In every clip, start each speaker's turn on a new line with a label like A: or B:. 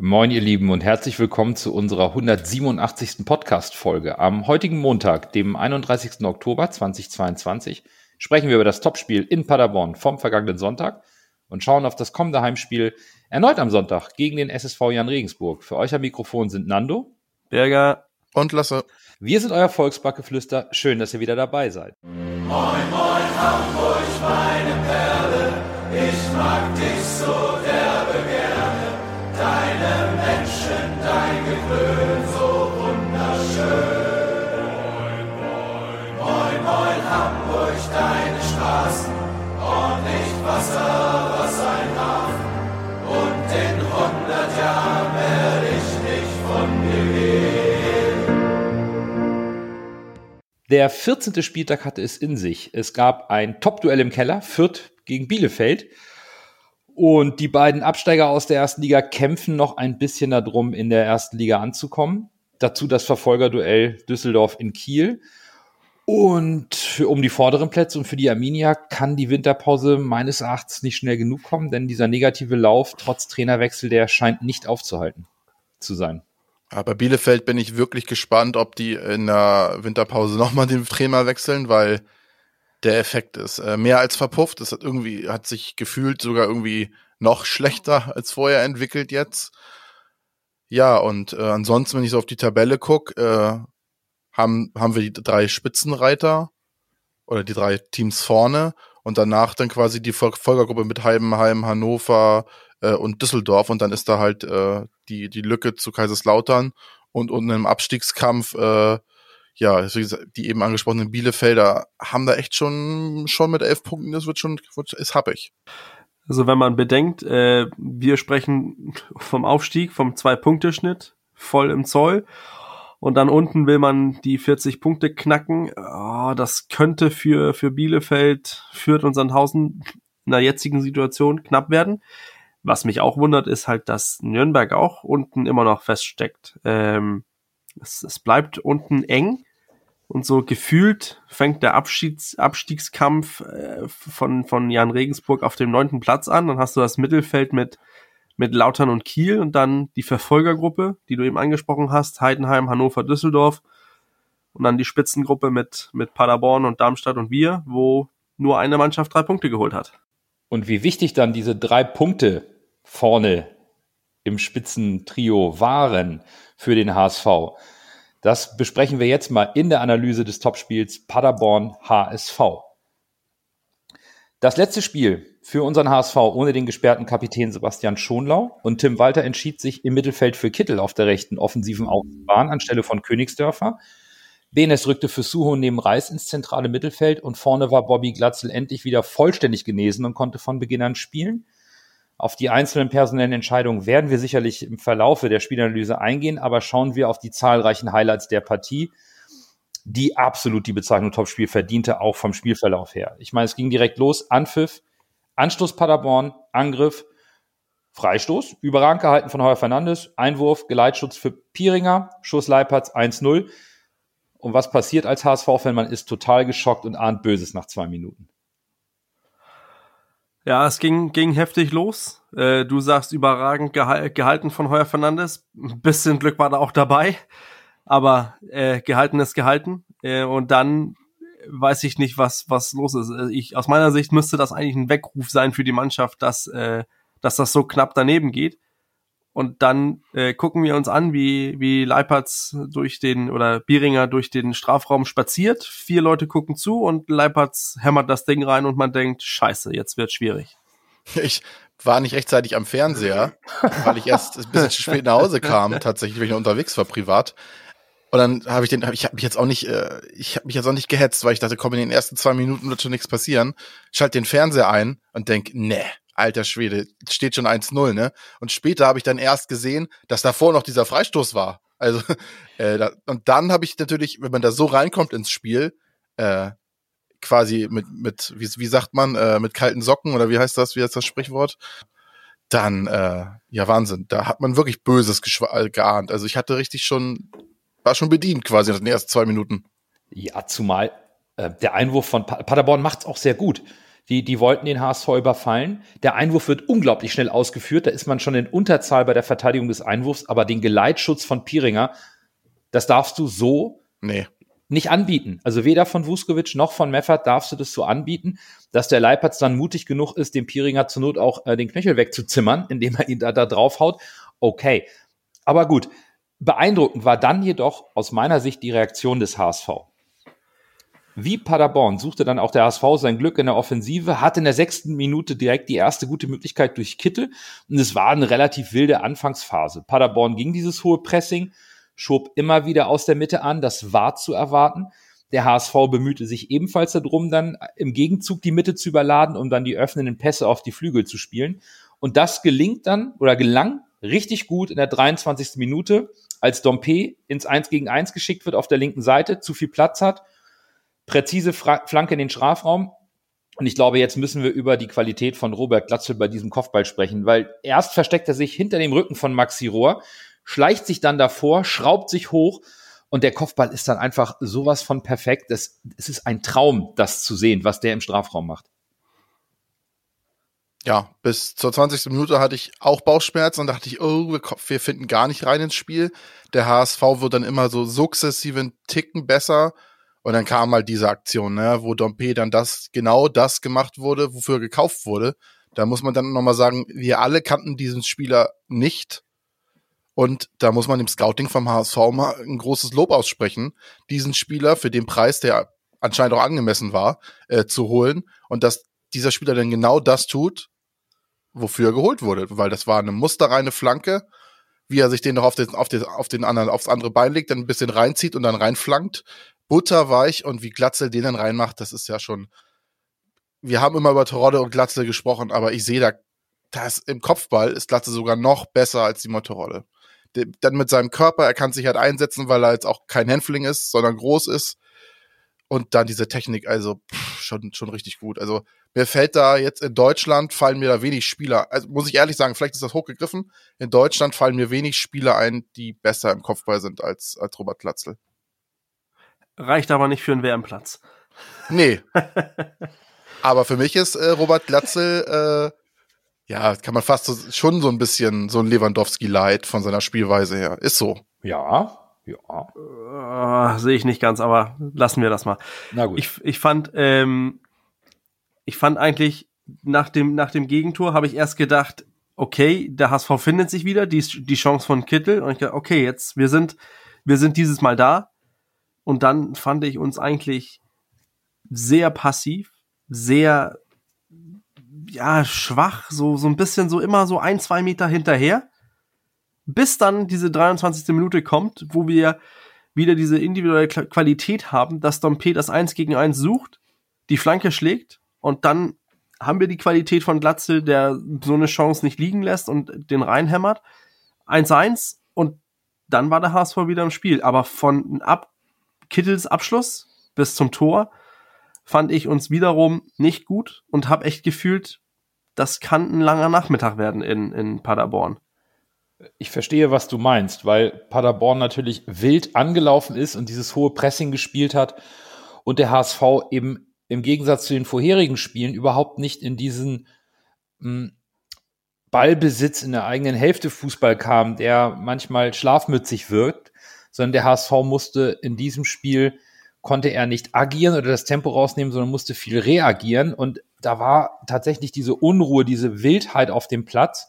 A: Moin, ihr Lieben, und herzlich willkommen zu unserer 187. Podcast-Folge. Am heutigen Montag, dem 31. Oktober 2022, sprechen wir über das Topspiel in Paderborn vom vergangenen Sonntag und schauen auf das kommende Heimspiel erneut am Sonntag gegen den SSV Jan Regensburg. Für euch am Mikrofon sind Nando,
B: Berger und Lasse.
A: Wir sind euer Volksbackeflüster. Schön, dass ihr wieder dabei seid.
C: Moin, moin, Hamburg, meine Perle. Ich mag dich so
A: Der 14. Spieltag hatte es in sich. Es gab ein Top-Duell im Keller, Fürth gegen Bielefeld. Und die beiden Absteiger aus der ersten Liga kämpfen noch ein bisschen darum, in der ersten Liga anzukommen. Dazu das Verfolgerduell Düsseldorf in Kiel. Und für, um die vorderen Plätze und für die Arminia kann die Winterpause meines Erachtens nicht schnell genug kommen, denn dieser negative Lauf trotz Trainerwechsel, der scheint nicht aufzuhalten zu sein.
B: Aber Bielefeld bin ich wirklich gespannt, ob die in der Winterpause nochmal den Trainer wechseln, weil der Effekt ist äh, mehr als verpufft. Es hat irgendwie, hat sich gefühlt sogar irgendwie noch schlechter als vorher entwickelt jetzt. Ja, und äh, ansonsten, wenn ich so auf die Tabelle gucke, äh, haben, haben wir die drei Spitzenreiter oder die drei Teams vorne und danach dann quasi die Folgergruppe mit Heidenheim, Hannover äh, und Düsseldorf und dann ist da halt äh, die, die Lücke zu Kaiserslautern und, und im Abstiegskampf äh, ja, die eben angesprochenen Bielefelder haben da echt schon, schon mit elf Punkten, das wird schon, ist happig.
D: Also wenn man bedenkt, äh, wir sprechen vom Aufstieg, vom Zwei-Punkte-Schnitt, voll im Zoll. Und dann unten will man die 40 Punkte knacken. Oh, das könnte für, für Bielefeld, Fürth und Sandhausen in der jetzigen Situation knapp werden. Was mich auch wundert, ist halt, dass Nürnberg auch unten immer noch feststeckt. Ähm, es, es bleibt unten eng. Und so gefühlt fängt der Abschieds Abstiegskampf äh, von, von Jan Regensburg auf dem neunten Platz an. Dann hast du das Mittelfeld mit, mit Lautern und Kiel und dann die Verfolgergruppe, die du eben angesprochen hast, Heidenheim, Hannover, Düsseldorf. Und dann die Spitzengruppe mit, mit Paderborn und Darmstadt und wir, wo nur eine Mannschaft drei Punkte geholt hat.
A: Und wie wichtig dann diese drei Punkte vorne im Spitzentrio waren für den HSV. Das besprechen wir jetzt mal in der Analyse des Topspiels Paderborn HSV. Das letzte Spiel für unseren HSV ohne den gesperrten Kapitän Sebastian Schonlau und Tim Walter entschied sich im Mittelfeld für Kittel auf der rechten offensiven Außenbahn anstelle von Königsdörfer. Benes rückte für Suho neben Reis ins zentrale Mittelfeld und vorne war Bobby Glatzel endlich wieder vollständig genesen und konnte von Beginn an spielen. Auf die einzelnen personellen Entscheidungen werden wir sicherlich im Verlaufe der Spielanalyse eingehen, aber schauen wir auf die zahlreichen Highlights der Partie, die absolut die Bezeichnung Topspiel verdiente, auch vom Spielverlauf her. Ich meine, es ging direkt los, Anpfiff, Anstoß Paderborn, Angriff, Freistoß, überragend gehalten von Heuer Fernandes, Einwurf, Geleitschutz für Pieringer, Schuss Leipertz 1-0. Und was passiert als HSV-Fan? Man ist total geschockt und ahnt Böses nach zwei Minuten.
D: Ja, es ging, ging heftig los. Äh, du sagst überragend geha gehalten von Heuer Fernandes. Ein bisschen Glück war da auch dabei. Aber äh, gehalten ist gehalten. Äh, und dann weiß ich nicht, was, was los ist. Äh, ich, aus meiner Sicht müsste das eigentlich ein Weckruf sein für die Mannschaft, dass, äh, dass das so knapp daneben geht. Und dann äh, gucken wir uns an, wie, wie Leipertz durch den oder Bieringer durch den Strafraum spaziert. Vier Leute gucken zu und Leipertz hämmert das Ding rein und man denkt, scheiße, jetzt wird schwierig.
B: Ich war nicht rechtzeitig am Fernseher, weil ich erst ein bisschen zu spät nach Hause kam, tatsächlich, weil ich unterwegs war privat. Und dann habe ich den, hab, ich habe mich jetzt auch nicht, äh, ich habe mich jetzt auch nicht gehetzt, weil ich dachte, komm, in den ersten zwei Minuten wird schon nichts passieren. Schalt den Fernseher ein und denk, nee, alter Schwede, steht schon 1-0, ne? Und später habe ich dann erst gesehen, dass davor noch dieser Freistoß war. Also, äh, da, und dann habe ich natürlich, wenn man da so reinkommt ins Spiel, äh, quasi mit, mit wie, wie sagt man, äh, mit kalten Socken oder wie heißt das, wie heißt das Sprichwort? Dann, äh, ja, Wahnsinn, da hat man wirklich Böses äh, geahnt. Also ich hatte richtig schon, war schon bedient quasi nach den ersten zwei Minuten.
A: Ja, zumal äh, der Einwurf von pa Paderborn macht's auch sehr gut Die, die wollten den HSV überfallen. Der Einwurf wird unglaublich schnell ausgeführt. Da ist man schon in Unterzahl bei der Verteidigung des Einwurfs. Aber den Geleitschutz von Piringer, das darfst du so
B: Nee.
A: nicht anbieten. Also weder von Vuskovic noch von Meffert darfst du das so anbieten, dass der Leipertz dann mutig genug ist, dem Piringer zur Not auch äh, den Knöchel wegzuzimmern, indem er ihn da, da draufhaut. Okay. Aber gut. Beeindruckend war dann jedoch aus meiner Sicht die Reaktion des HSV. Wie Paderborn suchte dann auch der HSV sein Glück in der Offensive, hatte in der sechsten Minute direkt die erste gute Möglichkeit durch Kittel und es war eine relativ wilde Anfangsphase. Paderborn ging dieses hohe Pressing, schob immer wieder aus der Mitte an, das war zu erwarten. Der HSV bemühte sich ebenfalls darum, dann im Gegenzug die Mitte zu überladen, um dann die öffnenden Pässe auf die Flügel zu spielen. Und das gelingt dann oder gelang richtig gut in der 23. Minute, als Dompe ins 1 gegen 1 geschickt wird auf der linken Seite, zu viel Platz hat, präzise Fra Flanke in den Strafraum. Und ich glaube, jetzt müssen wir über die Qualität von Robert Glatzel bei diesem Kopfball sprechen, weil erst versteckt er sich hinter dem Rücken von Maxi Rohr, schleicht sich dann davor, schraubt sich hoch und der Kopfball ist dann einfach sowas von perfekt. Das, es ist ein Traum, das zu sehen, was der im Strafraum macht.
B: Ja, bis zur 20. Minute hatte ich auch Bauchschmerzen und dachte ich, oh, wir, finden gar nicht rein ins Spiel. Der HSV wird dann immer so sukzessive einen Ticken besser. Und dann kam halt diese Aktion, ne, wo Dompe dann das, genau das gemacht wurde, wofür er gekauft wurde. Da muss man dann nochmal sagen, wir alle kannten diesen Spieler nicht. Und da muss man dem Scouting vom HSV mal ein großes Lob aussprechen, diesen Spieler für den Preis, der anscheinend auch angemessen war, äh, zu holen. Und dass dieser Spieler dann genau das tut, wofür er geholt wurde. Weil das war eine musterreine Flanke, wie er sich den noch auf den, auf den, auf den anderen, aufs andere Bein legt, dann ein bisschen reinzieht und dann reinflankt. Butterweich und wie Glatzel den dann reinmacht, das ist ja schon. Wir haben immer über Terodde und Glatzel gesprochen, aber ich sehe da, das im Kopfball ist Glatzel sogar noch besser als die Motorrolle. Dann mit seinem Körper, er kann sich halt einsetzen, weil er jetzt auch kein Hänfling ist, sondern groß ist. Und dann diese Technik, also pff, schon, schon richtig gut. Also mir fällt da jetzt in Deutschland fallen mir da wenig Spieler, also muss ich ehrlich sagen, vielleicht ist das hochgegriffen. In Deutschland fallen mir wenig Spieler ein, die besser im Kopfball sind als, als Robert Glatzel.
D: Reicht aber nicht für einen WM-Platz.
B: Nee. aber für mich ist äh, Robert Glatzel, äh, ja, kann man fast so, schon so ein bisschen so ein Lewandowski-Light von seiner Spielweise her. Ist so.
A: Ja, ja.
D: Äh, Sehe ich nicht ganz, aber lassen wir das mal.
A: Na gut.
D: Ich, ich fand, ähm, ich fand eigentlich nach dem, nach dem Gegentor habe ich erst gedacht, okay, der HSV findet sich wieder, die, die Chance von Kittel. Und ich dachte, okay, jetzt, wir sind, wir sind dieses Mal da. Und dann fand ich uns eigentlich sehr passiv, sehr, ja, schwach, so, so ein bisschen so immer so ein, zwei Meter hinterher. Bis dann diese 23. Minute kommt, wo wir wieder diese individuelle Qualität haben, dass Dompe das 1 gegen 1 sucht, die Flanke schlägt und dann haben wir die Qualität von Glatzel, der so eine Chance nicht liegen lässt und den reinhämmert. 1-1 und dann war der HSV wieder im Spiel. Aber von ab Kittels Abschluss bis zum Tor fand ich uns wiederum nicht gut und habe echt gefühlt, das kann ein langer Nachmittag werden in, in Paderborn.
A: Ich verstehe, was du meinst, weil Paderborn natürlich wild angelaufen ist und dieses hohe Pressing gespielt hat und der HSV eben im Gegensatz zu den vorherigen Spielen überhaupt nicht in diesen mh, Ballbesitz in der eigenen Hälfte Fußball kam, der manchmal schlafmützig wirkt, sondern der HSV musste in diesem Spiel konnte er nicht agieren oder das Tempo rausnehmen, sondern musste viel reagieren und da war tatsächlich diese Unruhe, diese Wildheit auf dem Platz.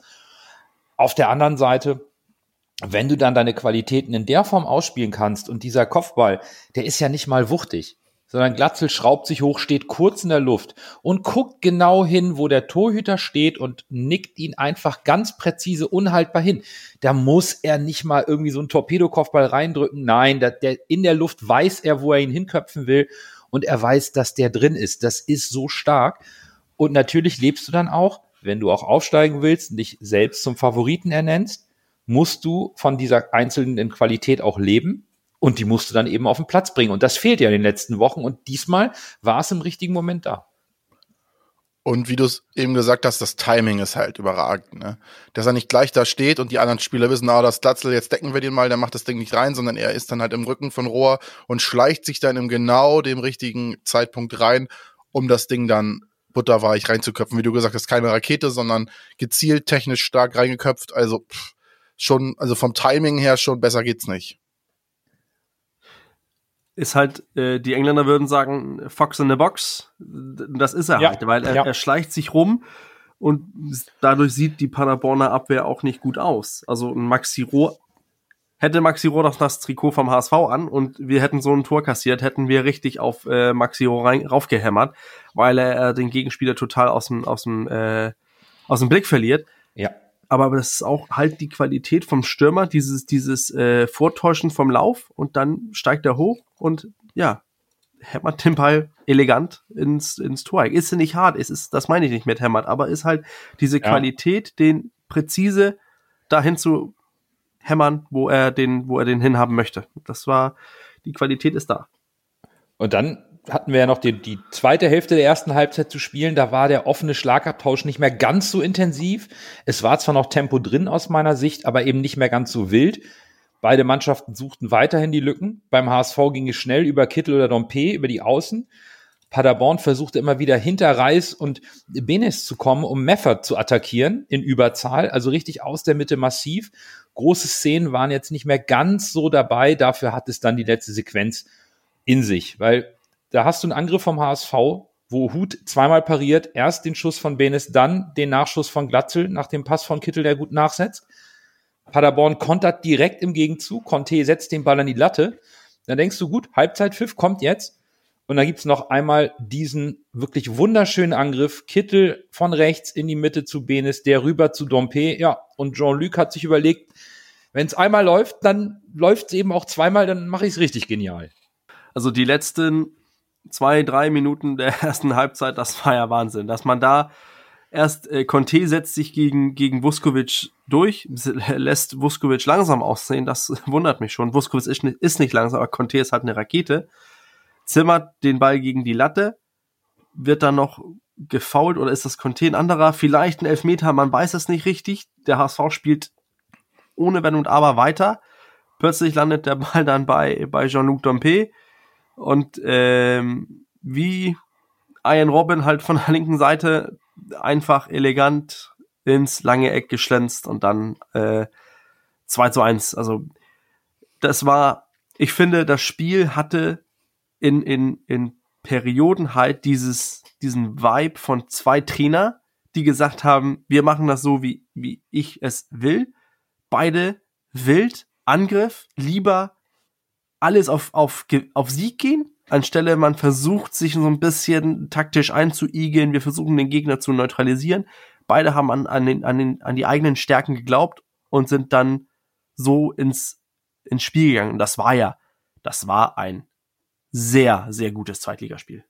A: Auf der anderen Seite wenn du dann deine Qualitäten in der Form ausspielen kannst und dieser Kopfball, der ist ja nicht mal wuchtig sondern Glatzel schraubt sich hoch, steht kurz in der Luft und guckt genau hin, wo der Torhüter steht und nickt ihn einfach ganz präzise unhaltbar hin. Da muss er nicht mal irgendwie so einen Torpedokopfball reindrücken. Nein, der, der, in der Luft weiß er, wo er ihn hinköpfen will und er weiß, dass der drin ist. Das ist so stark. Und natürlich lebst du dann auch, wenn du auch aufsteigen willst und dich selbst zum Favoriten ernennst, musst du von dieser einzelnen Qualität auch leben und die musst du dann eben auf den Platz bringen. Und das fehlt ja in den letzten Wochen. Und diesmal war es im richtigen Moment da.
B: Und wie du es eben gesagt hast, das Timing ist halt überragend. Ne? Dass er nicht gleich da steht und die anderen Spieler wissen, ah, das Glatzel, jetzt decken wir den mal, der macht das Ding nicht rein, sondern er ist dann halt im Rücken von Rohr und schleicht sich dann im genau dem richtigen Zeitpunkt rein, um das Ding dann butterweich reinzuköpfen. Wie du gesagt hast, keine Rakete, sondern gezielt technisch stark reingeköpft. Also pff, schon, also vom Timing her schon besser geht's nicht.
D: Ist halt, äh, die Engländer würden sagen, Fox in the Box. Das ist er
A: Ja,
D: halt, weil er,
A: ja.
D: er schleicht sich rum und dadurch sieht die Paderborner Abwehr auch nicht gut aus. Also ein Maxi Rohr, hätte Maxi Rohr doch das Trikot vom HSV an und wir hätten so ein Tor kassiert, hätten wir richtig auf äh, Maxi Rohr rein, raufgehämmert, weil er äh, den Gegenspieler total aus dem, aus dem, äh, aus dem Blick verliert.
A: Ja.
D: Aber das ist auch halt die Qualität vom Stürmer, dieses, dieses äh, Vortäuschen vom Lauf und dann steigt er hoch und ja, hämmert den Ball elegant ins, ins Tor. Ist nicht hart, es ist, das meine ich nicht mit hämmert, aber ist halt diese
A: Ja.
D: Qualität, den präzise dahin zu hämmern, wo er den, wo er den hinhaben möchte. Das war, die Qualität ist da.
A: Und dann hatten wir ja noch die, die zweite Hälfte der ersten Halbzeit zu spielen. Da war der offene Schlagabtausch nicht mehr ganz so intensiv. Es war zwar noch Tempo drin aus meiner Sicht, aber eben nicht mehr ganz so wild. Beide Mannschaften suchten weiterhin die Lücken. Beim HSV ging es schnell über Kittel oder Dompe, über die Außen. Paderborn versuchte immer wieder hinter Reis und Benes zu kommen, um Meffert zu attackieren in Überzahl, also richtig aus der Mitte massiv. Große Szenen waren jetzt nicht mehr ganz so dabei, dafür hat es dann die letzte Sequenz in sich, weil da hast du einen Angriff vom HSV, wo Hut zweimal pariert, erst den Schuss von Benes, dann den Nachschuss von Glatzel nach dem Pass von Kittel, der gut nachsetzt. Paderborn kontert direkt im Gegenzug, Conte setzt den Ball an die Latte. Dann denkst du, gut, Halbzeitpfiff kommt jetzt. Und dann gibt's noch einmal diesen wirklich wunderschönen Angriff. Kittel von rechts in die Mitte zu Benes, der rüber zu Dompe. Ja, und Jean-Luc hat sich überlegt, wenn es einmal läuft, dann läuft es eben auch zweimal, dann mache ich es richtig genial.
D: Also die letzten zwei, drei Minuten der ersten Halbzeit, das war ja Wahnsinn, dass man da erst äh, Conte setzt sich gegen gegen Vuskovic durch, lässt Vuskovic langsam aussehen, das wundert mich schon. Vuskovic ist nicht, ist nicht langsam, aber Conte ist halt eine Rakete. Zimmert den Ball gegen die Latte, wird dann noch gefoult oder ist das Conte ein anderer? Vielleicht ein Elfmeter, man weiß es nicht richtig. Der HSV spielt ohne Wenn und Aber weiter. Plötzlich landet der Ball dann bei, bei Jean-Luc Dompe und ähm, wie Ian Robin halt von der linken Seite einfach elegant ins lange Eck geschlänzt und dann äh, 2 zu 1. Also das war, ich finde, das Spiel hatte in, in, in Perioden halt dieses, diesen Vibe von zwei Trainer, die gesagt haben, wir machen das so, wie, wie ich es will. Beide wild, Angriff, lieber alles auf, auf, auf Sieg gehen, anstelle man versucht, sich so ein bisschen taktisch einzuigeln, wir versuchen den Gegner zu neutralisieren. Beide haben an, an, den, an, den, an die eigenen Stärken geglaubt und sind dann so ins, ins Spiel gegangen. Das war ja, das war ein sehr, sehr gutes Zweitligaspiel.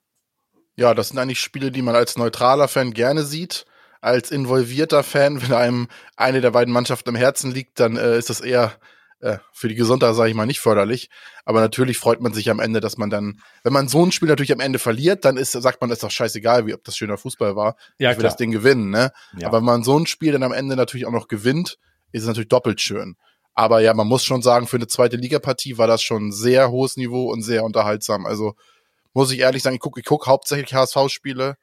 B: Ja, das sind eigentlich Spiele, die man als neutraler Fan gerne sieht. Als involvierter Fan, wenn einem eine der beiden Mannschaften am Herzen liegt, dann äh, ist das eher äh, für die Gesundheit, sage ich mal, nicht förderlich. Aber natürlich freut man sich am Ende, dass man dann, wenn man so ein Spiel natürlich am Ende verliert, dann ist, sagt man, ist doch scheißegal, wie ob das schöner Fußball war.
A: Ja,
B: ich will das Ding gewinnen, ne?
A: Ja.
B: Aber wenn man so ein Spiel dann am Ende natürlich auch noch gewinnt, ist es natürlich doppelt schön. Aber ja, man muss schon sagen, für eine zweite Ligapartie war das schon ein sehr hohes Niveau und sehr unterhaltsam. Also muss ich ehrlich sagen, ich gucke ich guck hauptsächlich HSV-Spiele,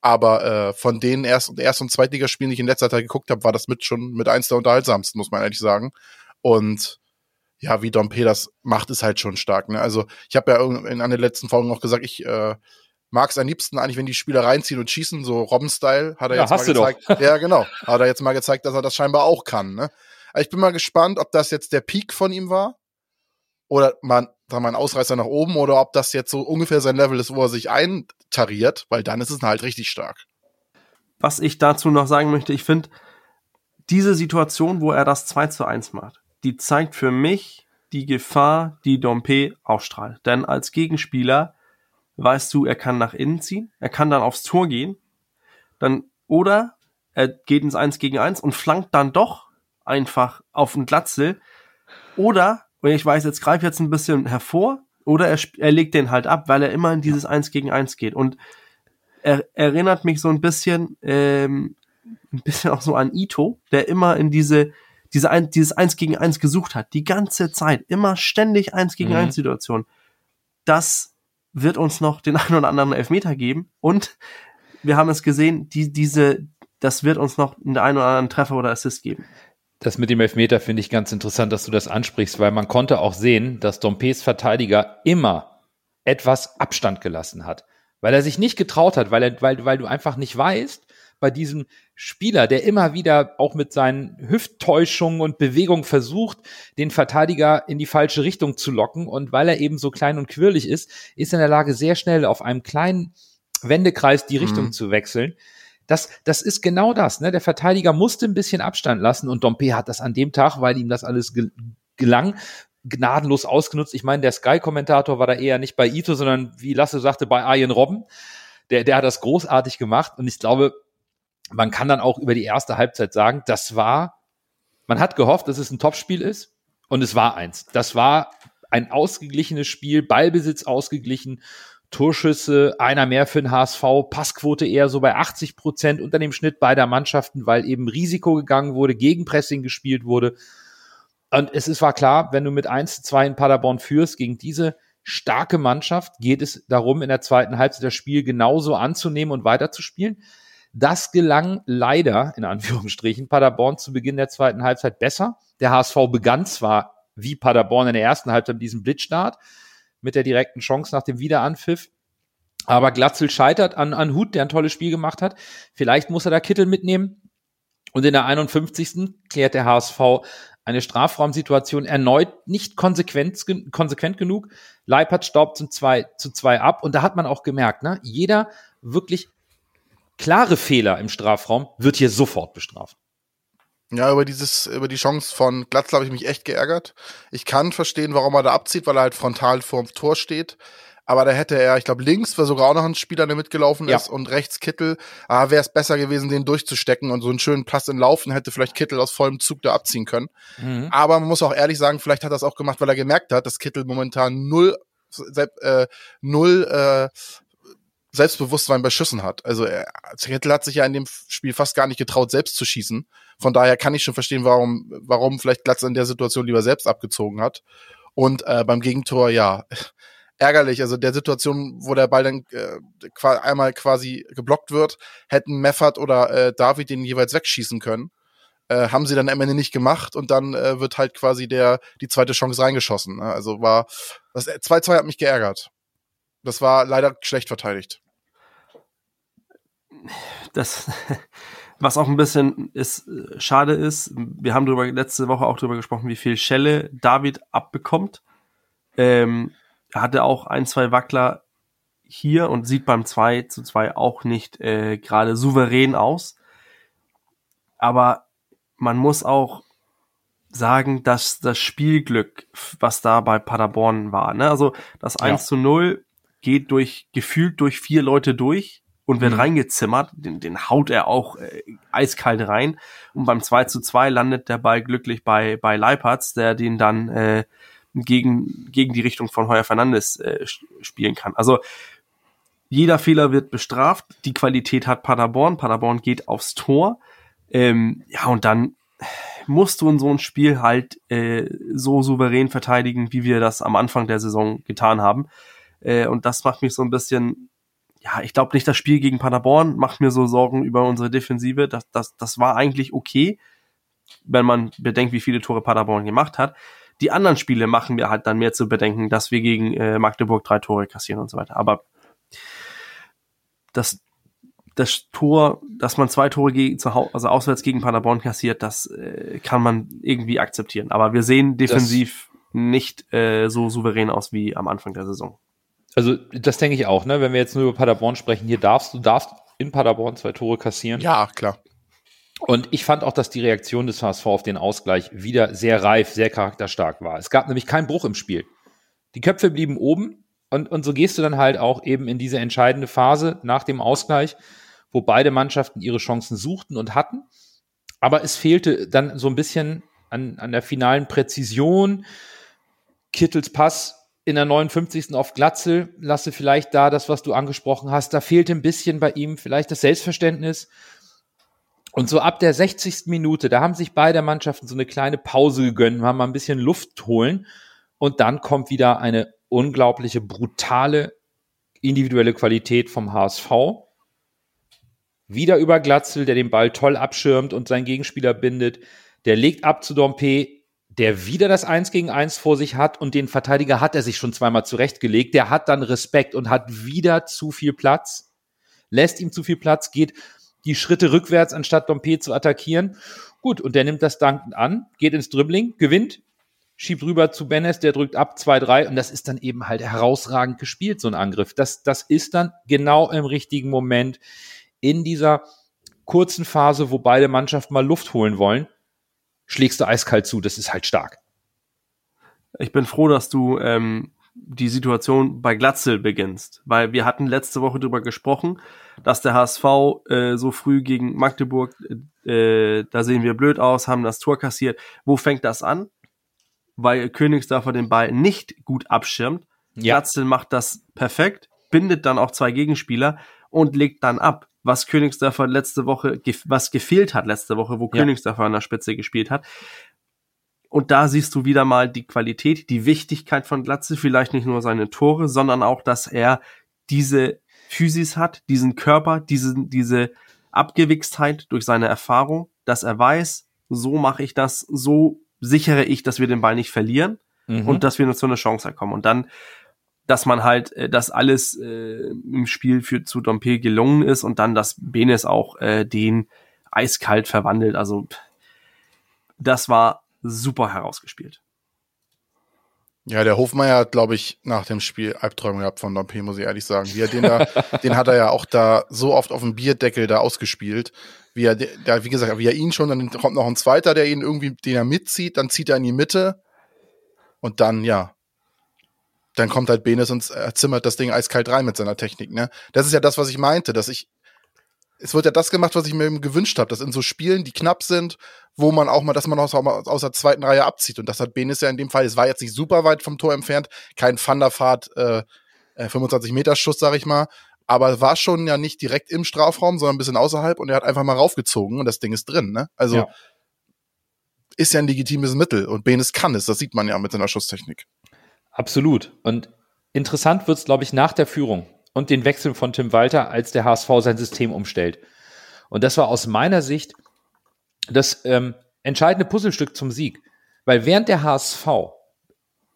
B: aber äh, von den Erst- und Erst- und Zweitligaspielen, die ich in letzter Zeit geguckt habe, war das mit schon mit eins der unterhaltsamsten, muss man ehrlich sagen. Und ja, wie Dompe das macht, ist halt schon stark. Ne? Also ich habe ja in einer der letzten Folgen noch gesagt, ich äh, mag es am liebsten eigentlich, wenn die Spieler reinziehen und schießen, so Robben-Style. Hat er
A: Ja,
B: jetzt mal
A: du doch.
B: gezeigt. Ja, genau. Hat er jetzt mal gezeigt, dass er das scheinbar auch kann. Ne? Also ich bin mal gespannt, ob das jetzt der Peak von ihm war oder man, sagen wir mal, ein Ausreißer nach oben oder ob das jetzt so ungefähr sein Level ist, wo er sich eintariert, weil dann ist es halt richtig stark.
D: Was ich dazu noch sagen möchte, ich finde, diese Situation, wo er das 2 zu 1 macht, die zeigt für mich die Gefahr, die Dompe ausstrahlt. Denn als Gegenspieler weißt du, er kann nach innen ziehen, er kann dann aufs Tor gehen, dann, oder er geht ins 1 gegen 1 und flankt dann doch einfach auf den Glatzel, oder, und ich weiß, jetzt greife jetzt ein bisschen hervor, oder er, er legt den halt ab, weil er immer in dieses 1 gegen 1 geht. Und er erinnert mich so ein bisschen, ähm, ein bisschen auch so an Ito, der immer in diese, diese ein, dieses Eins gegen Eins gesucht hat, die ganze Zeit, immer ständig Eins gegen
A: Mhm.
D: Eins Situation. Das wird uns noch den einen oder anderen Elfmeter geben und wir haben es gesehen, die, diese, das wird uns noch einen oder anderen Treffer oder Assist geben.
A: Das mit dem Elfmeter finde ich ganz interessant, dass du das ansprichst, weil man konnte auch sehen, dass Dompes Verteidiger immer etwas Abstand gelassen hat. Weil er sich nicht getraut hat, weil, er, weil, weil du einfach nicht weißt, bei diesem Spieler, der immer wieder auch mit seinen Hüfttäuschungen und Bewegungen versucht, den Verteidiger in die falsche Richtung zu locken. Und weil er eben so klein und quirlig ist, ist er in der Lage, sehr schnell auf einem kleinen Wendekreis die Richtung mhm. zu wechseln. Das, das ist genau das. Ne? Der Verteidiger musste ein bisschen Abstand lassen und Dompe hat das an dem Tag, weil ihm das alles gel gelang, gnadenlos ausgenutzt. Ich meine, der Sky-Kommentator war da eher nicht bei Ito, sondern wie Lasse sagte, bei Arjen Robben. Der, der hat das großartig gemacht und ich glaube, man kann dann auch über die erste Halbzeit sagen, das war, man hat gehofft, dass es ein Topspiel ist und es war eins. Das war ein ausgeglichenes Spiel, Ballbesitz ausgeglichen Torschüsse, einer mehr für den HSV, Passquote eher so bei 80 Prozent unter dem Schnitt beider Mannschaften, weil eben Risiko gegangen wurde, Gegenpressing gespielt wurde. Und es ist, war klar, wenn du mit 1 zu 2 in Paderborn führst gegen diese starke Mannschaft, geht es darum, in der zweiten Halbzeit das Spiel genauso anzunehmen und weiterzuspielen. Das gelang leider, in Anführungsstrichen, Paderborn zu Beginn der zweiten Halbzeit besser. Der HSV begann zwar wie Paderborn in der ersten Halbzeit mit diesem Blitzstart, mit der direkten Chance nach dem Wiederanpfiff. Aber Glatzel scheitert an, an Hut, der ein tolles Spiel gemacht hat. Vielleicht muss er da Kittel mitnehmen. Und in der 51. klärt der HSV eine Strafraumsituation erneut nicht konsequent, konsequent genug. Leipert staubt zum 2 zu 2 ab. Und da hat man auch gemerkt, ne, jeder wirklich klare Fehler im Strafraum wird hier sofort bestraft.
B: Ja, über dieses, über die Chance von Glatzl habe ich mich echt geärgert. Ich kann verstehen, warum er da abzieht, weil er halt frontal vorm Tor steht. Aber da hätte er, ich glaube, links war sogar auch noch ein Spieler, der mitgelaufen ist ja. und rechts Kittel. Ah, wäre es besser gewesen, den durchzustecken und so einen schönen Pass in Laufen hätte vielleicht Kittel aus vollem Zug da abziehen können. Mhm. Aber man muss auch ehrlich sagen, vielleicht hat er es auch gemacht, weil er gemerkt hat, dass Kittel momentan null, äh, null äh, Selbstbewusstsein bei Schüssen hat. Also er, Kittel hat sich ja in dem Spiel fast gar nicht getraut, selbst zu schießen. Von daher kann ich schon verstehen, warum, warum vielleicht Glatz in der Situation lieber selbst abgezogen hat. Und äh, beim Gegentor, ja, ärgerlich. Also der Situation, wo der Ball dann äh, einmal quasi geblockt wird, hätten Meffert oder äh, David den jeweils wegschießen können. Äh, haben sie dann am Ende nicht gemacht und dann äh, wird halt quasi der die zweite Chance reingeschossen. Ne? Also war das 2-2 hat mich geärgert. Das war leider schlecht verteidigt.
D: Das, was auch ein bisschen ist, äh, schade ist, wir haben darüber, letzte Woche auch darüber gesprochen, wie viel Schelle David abbekommt. Ähm, er hatte auch ein, zwei Wackler hier und sieht beim 2 zu 2 auch nicht äh, gerade souverän aus. Aber man muss auch sagen, dass das Spielglück, was da bei Paderborn war, ne? also das 1 ja. zu 0 geht durch, gefühlt durch vier Leute durch und wird mhm. reingezimmert. Den, den haut er auch äh, eiskalt rein. Und beim 2 zu 2 landet der Ball glücklich bei, bei Leipertz, der den dann äh, gegen, gegen die Richtung von Heuer Fernandes äh, spielen kann. Also jeder Fehler wird bestraft. Die Qualität hat Paderborn. Paderborn geht aufs Tor. Ähm, ja, und dann musst du in so ein Spiel halt äh, so souverän verteidigen, wie wir das am Anfang der Saison getan haben. Äh, und das macht mich so ein bisschen, ja, ich glaube nicht, das Spiel gegen Paderborn macht mir so Sorgen über unsere Defensive. Das, das, das war eigentlich okay, wenn man bedenkt, wie viele Tore Paderborn gemacht hat. Die anderen Spiele machen mir halt dann mehr zu bedenken, dass wir gegen äh, Magdeburg drei Tore kassieren und so weiter. Aber das, das Tor, dass man zwei Tore gegen, also auswärts gegen Paderborn kassiert, das äh, kann man irgendwie akzeptieren. Aber wir sehen defensiv das nicht äh, so souverän aus wie am Anfang der Saison.
A: Also das denke ich auch, ne? Wenn wir jetzt nur über Paderborn sprechen, hier darfst du darfst in Paderborn zwei Tore kassieren.
B: Ja, klar.
A: Und ich fand auch, dass die Reaktion des HSV auf den Ausgleich wieder sehr reif, sehr charakterstark war. Es gab nämlich keinen Bruch im Spiel. Die Köpfe blieben oben und, und so gehst du dann halt auch eben in diese entscheidende Phase nach dem Ausgleich, wo beide Mannschaften ihre Chancen suchten und hatten. Aber es fehlte dann so ein bisschen an, an der finalen Präzision. Kittels Pass in der 59. auf Glatzel lasse vielleicht da das, was du angesprochen hast. Da fehlt ein bisschen bei ihm vielleicht das Selbstverständnis. Und so ab der 60. Minute, da haben sich beide Mannschaften so eine kleine Pause gegönnt, haben mal ein bisschen Luft holen. Und dann kommt wieder eine unglaubliche, brutale individuelle Qualität vom HSV. Wieder über Glatzel, der den Ball toll abschirmt und seinen Gegenspieler bindet. Der legt ab zu Dompe, der wieder das Eins gegen Eins vor sich hat und den Verteidiger hat er sich schon zweimal zurechtgelegt. Der hat dann Respekt und hat wieder zu viel Platz, lässt ihm zu viel Platz, geht die Schritte rückwärts, anstatt Dompe zu attackieren. Gut, und der nimmt das dankend an, geht ins Dribbling, gewinnt, schiebt rüber zu Benes, der drückt ab, 2-3 und das ist dann eben halt herausragend gespielt, so ein Angriff. Das, das ist dann genau im richtigen Moment in dieser kurzen Phase, wo beide Mannschaften mal Luft holen wollen, schlägst du eiskalt zu. Das ist halt stark.
D: Ich bin froh, dass du ähm, die Situation bei Glatzel beginnst, weil wir hatten letzte Woche darüber gesprochen, dass der HSV äh, so früh gegen Magdeburg, äh, da sehen wir blöd aus, haben das Tor kassiert. Wo fängt das an? Weil Königsdorfer den Ball nicht gut abschirmt. Ja. Glatzel macht das perfekt, bindet dann auch zwei Gegenspieler und legt dann ab was Königsdörfer letzte Woche, was gefehlt hat letzte Woche, wo ja. Königsdörfer an der Spitze gespielt hat. Und da siehst du wieder mal die Qualität, die Wichtigkeit von Glatze, vielleicht nicht nur seine Tore, sondern auch, dass er diese Physis hat, diesen Körper, diese, diese Abgewichstheit durch seine Erfahrung, dass er weiß, so mache ich das, so sichere ich, dass wir den Ball nicht verlieren mhm. und dass wir nur zu einer Chance kommen. Und dann dass man halt, äh, dass alles äh, im Spiel für zu Dompe gelungen ist und dann, dass Benes auch äh, den eiskalt verwandelt. Also das war super herausgespielt.
B: Ja, der Hofmeier hat, glaube ich, nach dem Spiel Albträume gehabt von Dompe, muss ich ehrlich sagen. Wie er den da, den hat er ja auch da so oft auf dem Bierdeckel da ausgespielt. Wie er, da, wie gesagt, wie er ihn schon, dann kommt noch ein zweiter, der ihn irgendwie, den er mitzieht, dann zieht er in die Mitte und dann, ja, dann kommt halt Benes und zimmert das Ding eiskalt rein mit seiner Technik. Ne? Das ist ja das, was ich meinte, dass ich es wird ja das gemacht, was ich mir eben gewünscht habe, dass in so Spielen, die knapp sind, wo man auch mal, dass man aus, aus der zweiten Reihe abzieht. Und das hat Benes ja in dem Fall, es war jetzt nicht super weit vom Tor entfernt, kein Thunderfahrt, äh, 25 äh, Meter Schuss, sag ich mal, aber war schon ja nicht direkt im Strafraum, sondern ein bisschen außerhalb und er hat einfach mal raufgezogen und das Ding ist drin. Ne? Also ja. ist ja ein legitimes Mittel und Benes kann es, das sieht man ja mit seiner Schusstechnik.
A: Absolut. Und interessant wird es, glaube ich, nach der Führung und den Wechsel von Tim Walter, als der HSV sein System umstellt. Und das war aus meiner Sicht das ähm, entscheidende Puzzlestück zum Sieg. Weil während der HSV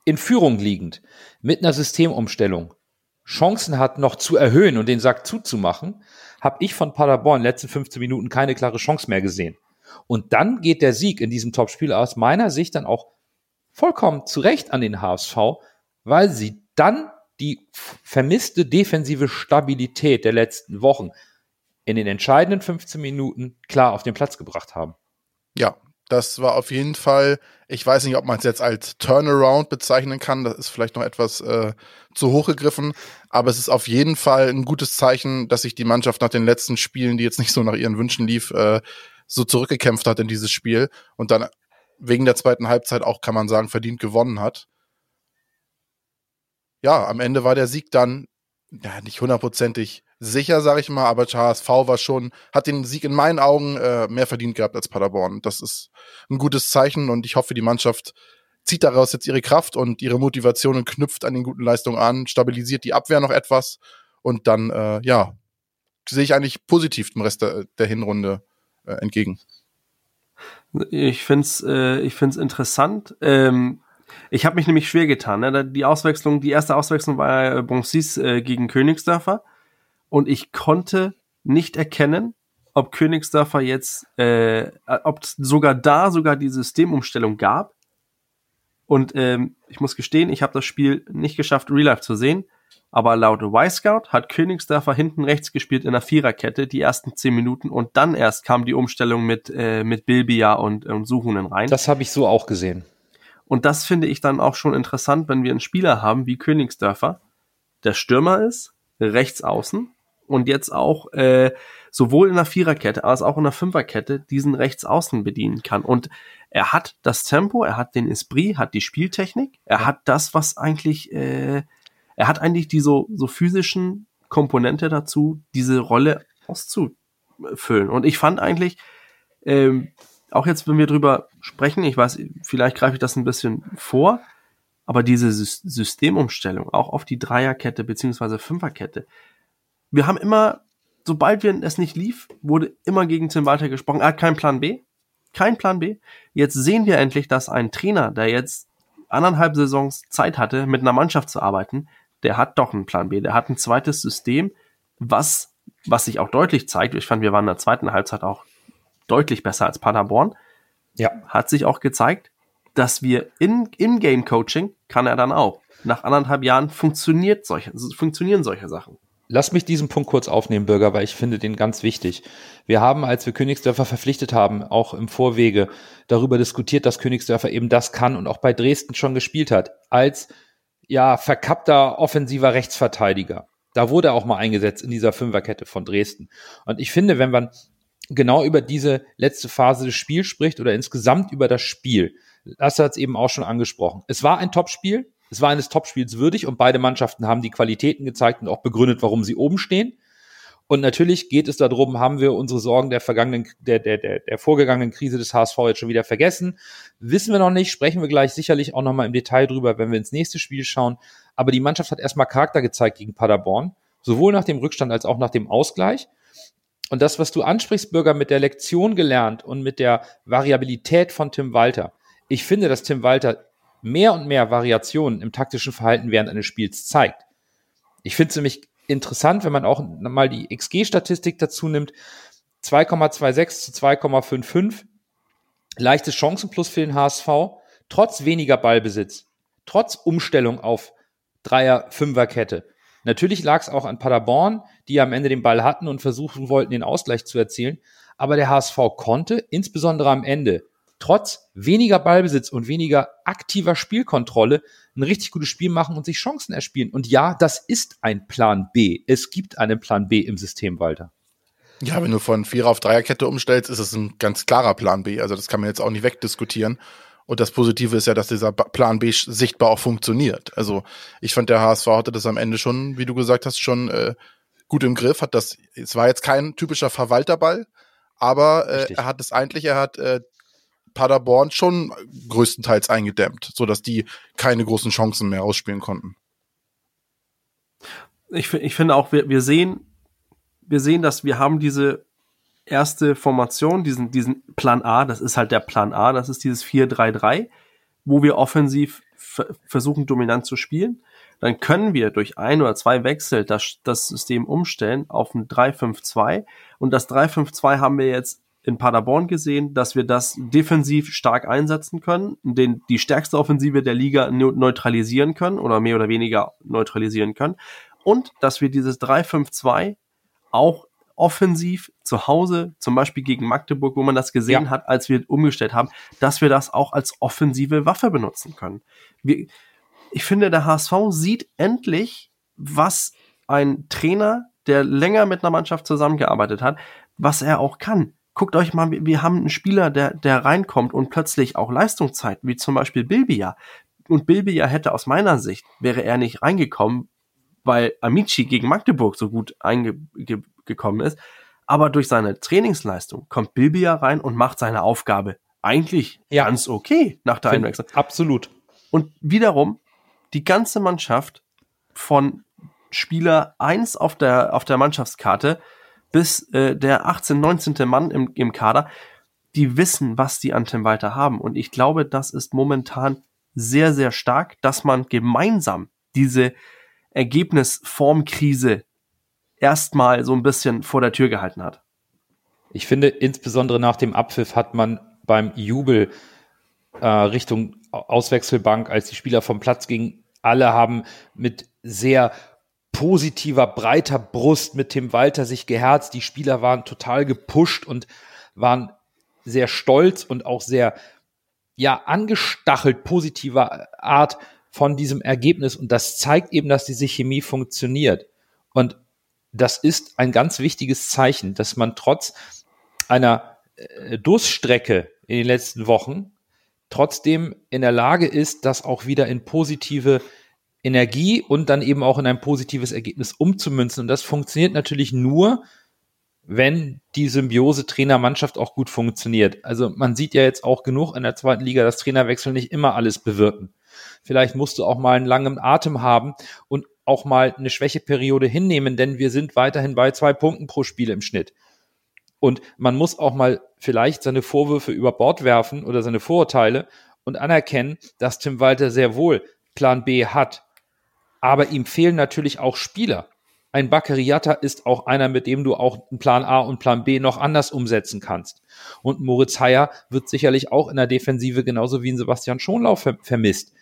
A: in Führung liegend mit einer Systemumstellung Chancen hat, noch zu erhöhen und den Sack zuzumachen, habe ich von Paderborn in den letzten 15 Minuten keine klare Chance mehr gesehen. Und dann geht der Sieg in diesem Topspiel aus meiner Sicht dann auch vollkommen zu Recht an den HSV, weil sie dann die vermisste defensive Stabilität der letzten Wochen in den entscheidenden 15 Minuten klar auf den Platz gebracht haben.
B: Ja, das war auf jeden Fall, ich weiß nicht, ob man es jetzt als Turnaround bezeichnen kann, das ist vielleicht noch etwas äh, zu hoch gegriffen, aber es ist auf jeden Fall ein gutes Zeichen, dass sich die Mannschaft nach den letzten Spielen, die jetzt nicht so nach ihren Wünschen lief, äh, so zurückgekämpft hat in dieses Spiel und dann wegen der zweiten Halbzeit auch, kann man sagen, verdient gewonnen hat ja, am Ende war der Sieg dann ja, nicht hundertprozentig sicher, sage ich mal, aber HSV war schon, hat den Sieg in meinen Augen äh, mehr verdient gehabt als Paderborn. Das ist ein gutes Zeichen und ich hoffe, die Mannschaft zieht daraus jetzt ihre Kraft und ihre Motivation und knüpft an den guten Leistungen an, stabilisiert die Abwehr noch etwas und dann, äh, ja, sehe ich eigentlich positiv dem Rest der, der Hinrunde äh, entgegen.
D: Ich find's, äh, ich find's interessant. Ähm, ich habe mich nämlich schwer getan. Ne? Die Auswechslung, die erste Auswechslung war äh, Bonsis äh, gegen Königsdörfer und ich konnte nicht erkennen, ob Königsdörfer jetzt, äh, ob sogar da sogar die Systemumstellung gab. Und ähm, ich muss gestehen, ich habe das Spiel nicht geschafft, Real Life zu sehen. Aber laut Y-Scout hat Königsdörfer hinten rechts gespielt in der Viererkette die ersten zehn Minuten und dann erst kam die Umstellung mit, äh, mit Bilbia und, und Suchunen rein.
A: Das habe ich so auch gesehen.
D: Und das finde ich dann auch schon interessant, wenn wir einen Spieler haben wie Königsdörfer, der Stürmer ist, rechts außen und jetzt auch äh, sowohl in der Viererkette als auch in der Fünferkette diesen rechts außen bedienen kann. Und er hat das Tempo, er hat den Esprit, hat die Spieltechnik, er hat das, was eigentlich, äh, er hat eigentlich die so, so physischen Komponente dazu, diese Rolle auszufüllen. Und ich fand eigentlich, ähm, auch jetzt, wenn wir drüber sprechen, ich weiß, vielleicht greife ich das ein bisschen vor, aber diese Systemumstellung, auch auf die Dreierkette beziehungsweise Fünferkette, wir haben immer sobald wir es nicht lief, wurde immer gegen Tim Walter gesprochen. Er hat keinen Plan B. Kein Plan B. Jetzt sehen wir endlich, dass ein Trainer, der jetzt anderthalb Saisons Zeit hatte, mit einer Mannschaft zu arbeiten, der hat doch einen Plan B. Der hat ein zweites System, was, was sich auch deutlich zeigt. Ich fand, wir waren in der zweiten Halbzeit auch deutlich besser als Paderborn.
A: Ja.
D: Hat sich auch gezeigt, dass wir in, im Game Coaching kann er dann auch. Nach anderthalb Jahren funktioniert solche, funktionieren solche Sachen.
A: Lass mich diesen Punkt kurz aufnehmen, Bürger, weil ich finde den ganz wichtig. Wir haben, als wir Königsdörfer verpflichtet haben, auch im Vorwege darüber diskutiert, dass Königsdörfer eben das kann und auch bei Dresden schon gespielt hat, als ja verkappter offensiver Rechtsverteidiger. Da wurde er auch mal eingesetzt in dieser Fünferkette von Dresden. Und ich finde, wenn man genau über diese letzte Phase des Spiels spricht oder insgesamt über das Spiel, das hat es eben auch schon angesprochen. Es war ein Topspiel, es war eines Topspiels würdig und beide Mannschaften haben die Qualitäten gezeigt und auch begründet, warum sie oben stehen. Und natürlich geht es darum, haben wir unsere Sorgen der vergangenen, der, der, der, der vorgegangenen Krise des HSV jetzt schon wieder vergessen. Wissen wir noch nicht, sprechen wir gleich sicherlich auch nochmal im Detail drüber, wenn wir ins nächste Spiel schauen. Aber die Mannschaft hat erstmal Charakter gezeigt gegen Paderborn, sowohl nach dem Rückstand als auch nach dem Ausgleich. Und das, was du ansprichst, Bürger, mit der Lektion gelernt und mit der Variabilität von Tim Walter. Ich finde, dass Tim Walter mehr und mehr Variationen im taktischen Verhalten während eines Spiels zeigt. Ich finde es nämlich interessant, wenn man auch mal die XG-Statistik dazu nimmt. 2,26 zu 2,55. Leichtes Chancenplus für den HSV, trotz weniger Ballbesitz, trotz Umstellung auf Dreier-Fünfer-Kette. Natürlich lag es auch an Paderborn, die am Ende den Ball hatten und versuchen wollten, den Ausgleich zu erzielen. Aber der HSV konnte, insbesondere am Ende, trotz weniger Ballbesitz und weniger aktiver Spielkontrolle ein richtig gutes Spiel machen und sich Chancen erspielen. Und ja, das ist ein Plan B. Es gibt einen Plan B im System, Walter.
B: Ja, wenn du von Vierer auf Dreierkette umstellst, ist es ein ganz klarer Plan B. Also das kann man jetzt auch nicht wegdiskutieren. Und das Positive ist ja, dass dieser Plan B sichtbar auch funktioniert. Also ich fand, der HSV hatte das am Ende schon, wie du gesagt hast, schon äh, gut im Griff. Hat das, es war jetzt kein typischer Verwalterball, aber äh, er hat es eigentlich, er hat äh, Paderborn schon größtenteils eingedämmt, so dass die keine großen Chancen mehr ausspielen konnten.
D: Ich, ich finde auch, wir, wir sehen, wir sehen, dass wir haben diese erste Formation, diesen, diesen Plan A, das ist halt der Plan A, das ist dieses 4-3-3, wo wir offensiv versuchen, dominant zu spielen. Dann können wir durch ein oder zwei Wechsel das, das System umstellen auf ein 3-5-2. Und das 3-5-2 haben wir jetzt in Paderborn gesehen, dass wir das defensiv stark einsetzen können, den, die stärkste Offensive der Liga neutralisieren können oder mehr oder weniger neutralisieren können und dass wir dieses 3-5-2 auch offensiv zu Hause, zum Beispiel gegen Magdeburg, wo man das gesehen ja. hat, als wir umgestellt haben, dass wir das auch als offensive Waffe benutzen können. Wir, ich finde, der HSV sieht endlich, was ein Trainer, der länger mit einer Mannschaft zusammengearbeitet hat, was er auch kann guckt euch mal, wir haben einen Spieler, der, der reinkommt und plötzlich auch Leistung zeigt, wie zum Beispiel Bilbia. Und Bilbia hätte aus meiner Sicht, wäre er nicht reingekommen, weil Amici gegen Magdeburg so gut eingekommen ist. Aber durch seine Trainingsleistung kommt Bilbia rein und macht seine Aufgabe eigentlich ja. ganz okay nach der Einwechslung.
A: Absolut.
D: Und wiederum, die ganze Mannschaft von Spieler 1 auf der, auf der Mannschaftskarte bis äh, der 18., 19. Mann im, im Kader, die wissen, was die an Tim Walter haben. Und ich glaube, das ist momentan sehr, sehr stark, dass man gemeinsam diese Ergebnisformkrise erstmal so ein bisschen vor der Tür gehalten hat.
A: Ich finde, insbesondere nach dem Abpfiff hat man beim Jubel äh, Richtung Auswechselbank, als die Spieler vom Platz gingen, alle haben mit sehr positiver, breiter Brust mit Tim Walter sich geherzt. Die Spieler waren total gepusht und waren sehr stolz und auch sehr, ja, angestachelt positiver Art von diesem Ergebnis. Und das zeigt eben, dass diese Chemie funktioniert. Und das ist ein ganz wichtiges Zeichen, dass man trotz einer äh, Durststrecke in den letzten Wochen trotzdem in der Lage ist, das auch wieder in positive Energie und dann eben auch in ein positives Ergebnis umzumünzen. Und das funktioniert natürlich nur, wenn die Symbiose Trainer-Mannschaft auch gut funktioniert. Also man sieht ja jetzt auch genug in der zweiten Liga, dass Trainerwechsel nicht immer alles bewirken. Vielleicht musst du auch mal einen langen Atem haben. Und auch mal eine Schwächeperiode hinnehmen, denn wir sind weiterhin bei zwei Punkten pro Spiel im Schnitt. Und man muss auch mal vielleicht seine Vorwürfe über Bord werfen oder seine Vorurteile und anerkennen, dass Tim Walter sehr wohl Plan B hat. Aber ihm fehlen natürlich auch Spieler. Ein Bakariata ist auch einer, mit dem du auch Plan A und Plan B noch anders umsetzen kannst. Und Moritz Heyer wird sicherlich auch in der Defensive genauso wie ein Sebastian Schonlauf ver vermisst.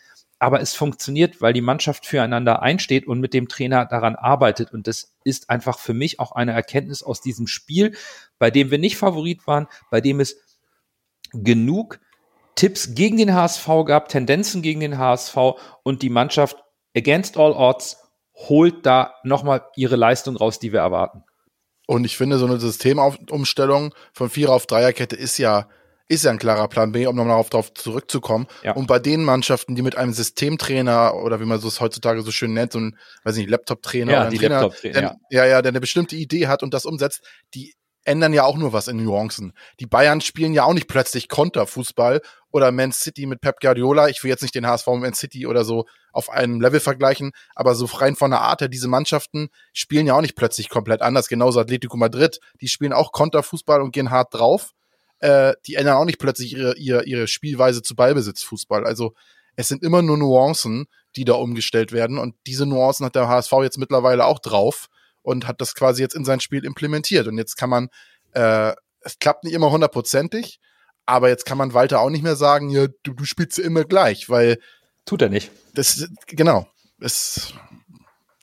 A: Aber es funktioniert, weil die Mannschaft füreinander einsteht und mit dem Trainer daran arbeitet. Und das ist einfach für mich auch eine Erkenntnis aus diesem Spiel, bei dem wir nicht Favorit waren, bei dem es genug Tipps gegen den HSV gab, Tendenzen gegen den HSV und die Mannschaft against all odds holt da nochmal ihre Leistung raus, die wir erwarten.
B: Und ich finde, so eine Systemumstellung von Vierer auf Dreierkette ist ja, ist ja ein klarer Plan B, um nochmal darauf zurückzukommen. Ja. Und bei den Mannschaften, die mit einem Systemtrainer oder wie man es heutzutage so schön nennt, so ein, weiß nicht, Laptop-Trainer
A: ja,
B: oder ein Trainer,
A: Laptop
B: der, ja. ja, der eine bestimmte Idee hat und das umsetzt, die ändern ja auch nur was in Nuancen. Die Bayern spielen ja auch nicht plötzlich Konterfußball oder Man City mit Pep Guardiola. Ich will jetzt nicht den HSV mit Man City oder so auf einem Level vergleichen, aber so rein von der Art her, diese Mannschaften spielen ja auch nicht plötzlich komplett anders. Genauso Atletico Madrid, die spielen auch Konterfußball und gehen hart drauf. Äh, die ändern auch nicht plötzlich ihre, ihre, ihre Spielweise zu Ballbesitzfußball. Also es sind immer nur Nuancen, die da umgestellt werden und diese Nuancen hat der HSV jetzt mittlerweile auch drauf und hat das quasi jetzt in sein Spiel implementiert. Und jetzt kann man, äh, es klappt nicht immer hundertprozentig, aber jetzt kann man Walter auch nicht mehr sagen, ja, du, du spielst immer gleich, weil.
A: Tut er nicht.
B: Das, genau. Es,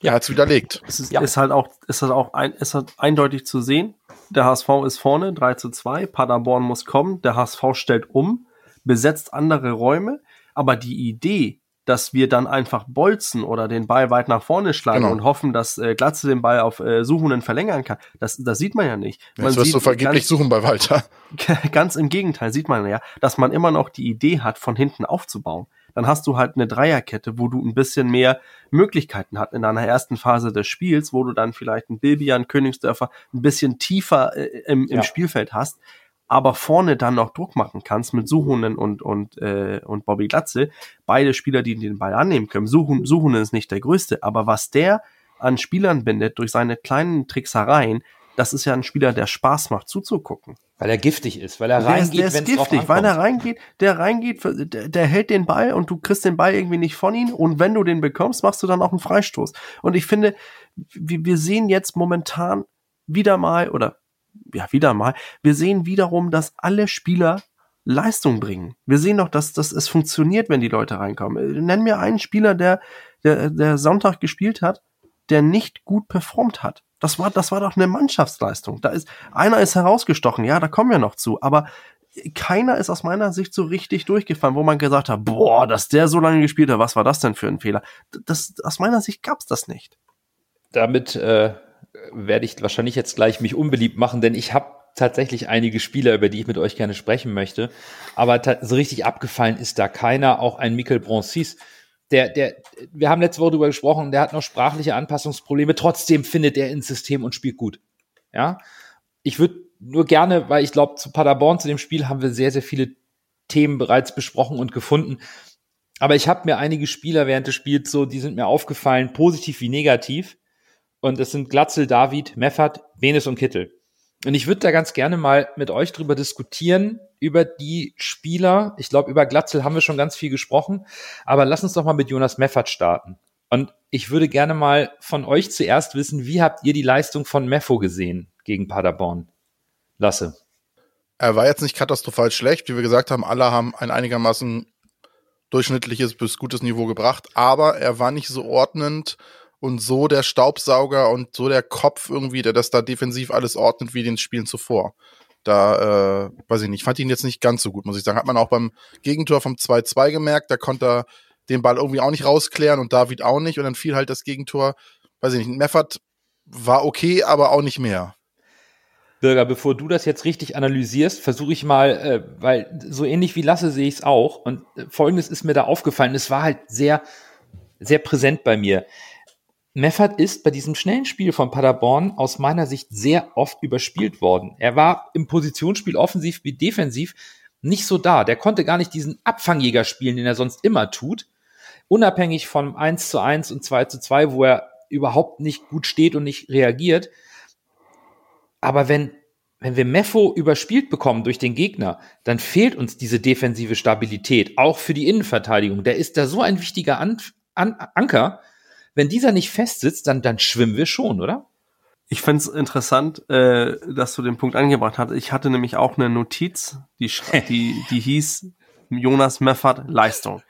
B: ja, hat's widerlegt.
D: Es ist, ja. ist halt auch, ist halt auch ein, ist halt eindeutig zu sehen. Der HSV ist vorne, 3 zu 2. Paderborn muss kommen. Der HSV stellt um, besetzt andere Räume. Aber die Idee, dass wir dann einfach bolzen oder den Ball weit nach vorne schlagen genau. und hoffen, dass äh, Glatze den Ball auf äh, Suchenden verlängern kann. Das, das sieht man ja nicht. Man
B: Jetzt wirst du vergeblich
D: ganz,
B: suchen bei Walter.
D: Ganz im Gegenteil sieht man ja, dass man immer noch die Idee hat, von hinten aufzubauen. Dann hast du halt eine Dreierkette, wo du ein bisschen mehr Möglichkeiten hast in deiner ersten Phase des Spiels, wo du dann vielleicht ein Bilbian, Königsdörfer ein bisschen tiefer äh, im, im ja. Spielfeld hast aber vorne dann noch Druck machen kannst mit Suhunen und, und, äh, und Bobby Glatze, beide Spieler, die den Ball annehmen können. Suhunen, Suhunen ist nicht der größte, aber was der an Spielern bindet durch seine kleinen Tricksereien, das ist ja ein Spieler, der Spaß macht zuzugucken.
A: Weil er giftig ist, weil er reingeht,
D: der ist, der ist giftig, weil er reingeht, der reingeht, der, der, hält den Ball und du kriegst den Ball irgendwie nicht von ihm und wenn du den bekommst, machst du dann auch einen Freistoß. Und ich finde, wir, wir sehen jetzt momentan wieder mal oder ja, wieder mal, wir sehen wiederum, dass alle Spieler Leistung bringen. Wir sehen doch, dass, dass es funktioniert, wenn die Leute reinkommen. Nenn mir einen Spieler, der, der, der Sonntag gespielt hat, der nicht gut performt hat. Das war, das war doch eine Mannschaftsleistung. Da ist, einer ist herausgestochen, ja, da kommen wir noch zu, aber keiner ist aus meiner Sicht so richtig durchgefallen, wo man gesagt hat, boah, dass der so lange gespielt hat, was war das denn für ein Fehler? Das, aus meiner Sicht gab's das nicht.
A: Damit äh, werde ich wahrscheinlich jetzt gleich mich unbeliebt machen, denn ich habe tatsächlich einige Spieler, über die ich mit euch gerne sprechen möchte. Aber so richtig abgefallen ist da keiner, auch ein Mikel Broncis. Der, der, wir haben letzte Woche darüber gesprochen, der hat noch sprachliche Anpassungsprobleme. Trotzdem findet er ins System und spielt gut. Ja, ich würde nur gerne, weil ich glaube, zu Paderborn, zu dem Spiel haben wir sehr, sehr viele Themen bereits besprochen und gefunden. Aber ich habe mir einige Spieler während des Spiels so, die sind mir aufgefallen, positiv wie negativ. Und es sind Glatzel, David, Meffert, Benes und Kittel. Und ich würde da ganz gerne mal mit euch drüber diskutieren, über die Spieler. Ich glaube, über Glatzel haben wir schon ganz viel gesprochen. Aber lass uns doch mal mit Jonas Meffert starten. Und ich würde gerne mal von euch zuerst wissen, wie habt ihr die Leistung von Meffo gesehen gegen Paderborn? Lasse.
B: Er war jetzt nicht katastrophal schlecht. Wie wir gesagt haben, alle haben ein einigermaßen durchschnittliches bis gutes Niveau gebracht. Aber er war nicht so ordnend und so der Staubsauger und so der Kopf irgendwie, der das da defensiv alles ordnet wie den Spielen zuvor. Da, äh, weiß ich nicht, fand ihn jetzt nicht ganz so gut, muss ich sagen. Hat man auch beim Gegentor vom 2-2 gemerkt, da konnte er den Ball irgendwie auch nicht rausklären und David auch nicht und dann fiel halt das Gegentor, weiß ich nicht, Meffert war okay, aber auch nicht mehr.
A: Bürger, bevor du das jetzt richtig analysierst, versuche ich mal, äh, weil so ähnlich wie Lasse sehe ich es auch. Und äh, folgendes ist mir da aufgefallen, es war halt sehr, sehr präsent bei mir. Meffert ist bei diesem schnellen Spiel von Paderborn aus meiner Sicht sehr oft überspielt worden. Er war im Positionsspiel offensiv wie defensiv nicht so da. Der konnte gar nicht diesen Abfangjäger spielen, den er sonst immer tut. unabhängig vom 1 zu 1 und 2 zu 2, wo er überhaupt nicht gut steht und nicht reagiert. Aber wenn, wenn wir Meffo überspielt bekommen durch den Gegner, dann fehlt uns diese defensive Stabilität, auch für die Innenverteidigung. Der ist da so ein wichtiger An An Anker. Wenn dieser nicht festsitzt, dann, dann schwimmen wir schon, oder?
D: Ich find's interessant, äh, dass du den Punkt angebracht hast. Ich hatte nämlich auch eine Notiz, die, die, die hieß Jonas Meffert Leistung.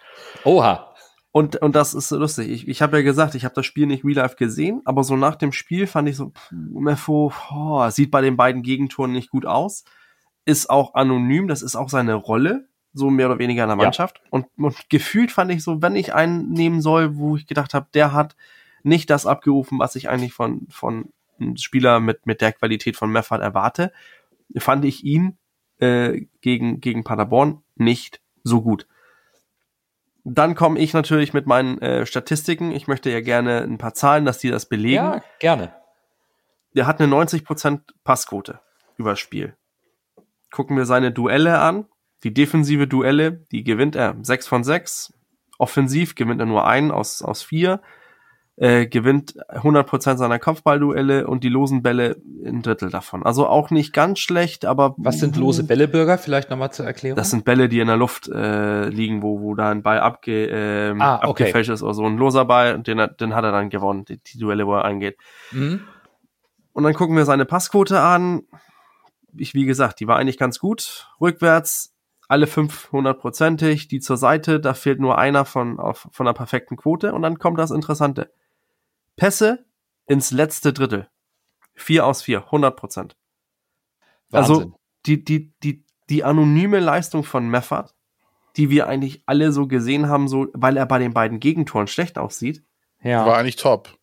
A: Oha.
D: Und, und das ist lustig. Ich, ich habe ja gesagt, ich habe das Spiel nicht real life gesehen, aber so nach dem Spiel fand ich so, pff, Meffo, oh, sieht bei den beiden Gegentoren nicht gut aus. Ist auch anonym, das ist auch seine Rolle, so mehr oder weniger in der Mannschaft. Ja. Und, und gefühlt fand ich so, wenn ich einen nehmen soll, wo ich gedacht habe, der hat nicht das abgerufen, was ich eigentlich von, von ein Spieler mit, mit der Qualität von Meffert erwarte, fand ich ihn äh, gegen, gegen Paderborn nicht so gut. Dann komme ich natürlich mit meinen äh, Statistiken. Ich möchte ja gerne ein paar Zahlen, dass die das belegen. Ja,
A: gerne.
D: Der hat eine 90% Passquote über Spiel. Gucken wir seine Duelle an. Die defensive Duelle, die gewinnt er 6 von 6. Offensiv gewinnt er nur einen aus, aus vier äh, gewinnt 100% seiner Kopfballduelle und die losen Bälle ein Drittel davon. Also auch nicht ganz schlecht, aber...
A: Was sind lose Bälle, Bürger? Vielleicht nochmal zur Erklärung.
D: Das sind Bälle, die in der Luft äh, liegen, wo, wo da ein Ball abge, äh, ah, okay. abgefälscht ist oder so. Ein loser Ball, den, den hat er dann gewonnen, die, die Duelle, wo er eingeht. Mhm. Und dann gucken wir seine Passquote an. Ich, wie gesagt, die war eigentlich ganz gut. Rückwärts alle 500-prozentig, die zur Seite, da fehlt nur einer von, auf, von der perfekten Quote und dann kommt das Interessante. Pässe ins letzte Drittel. Vier aus vier, 100 Prozent. Also die, die, die, die anonyme Leistung von Meffert, die wir eigentlich alle so gesehen haben, so, weil er bei den beiden Gegentoren schlecht aussieht.
B: Ja. War eigentlich top.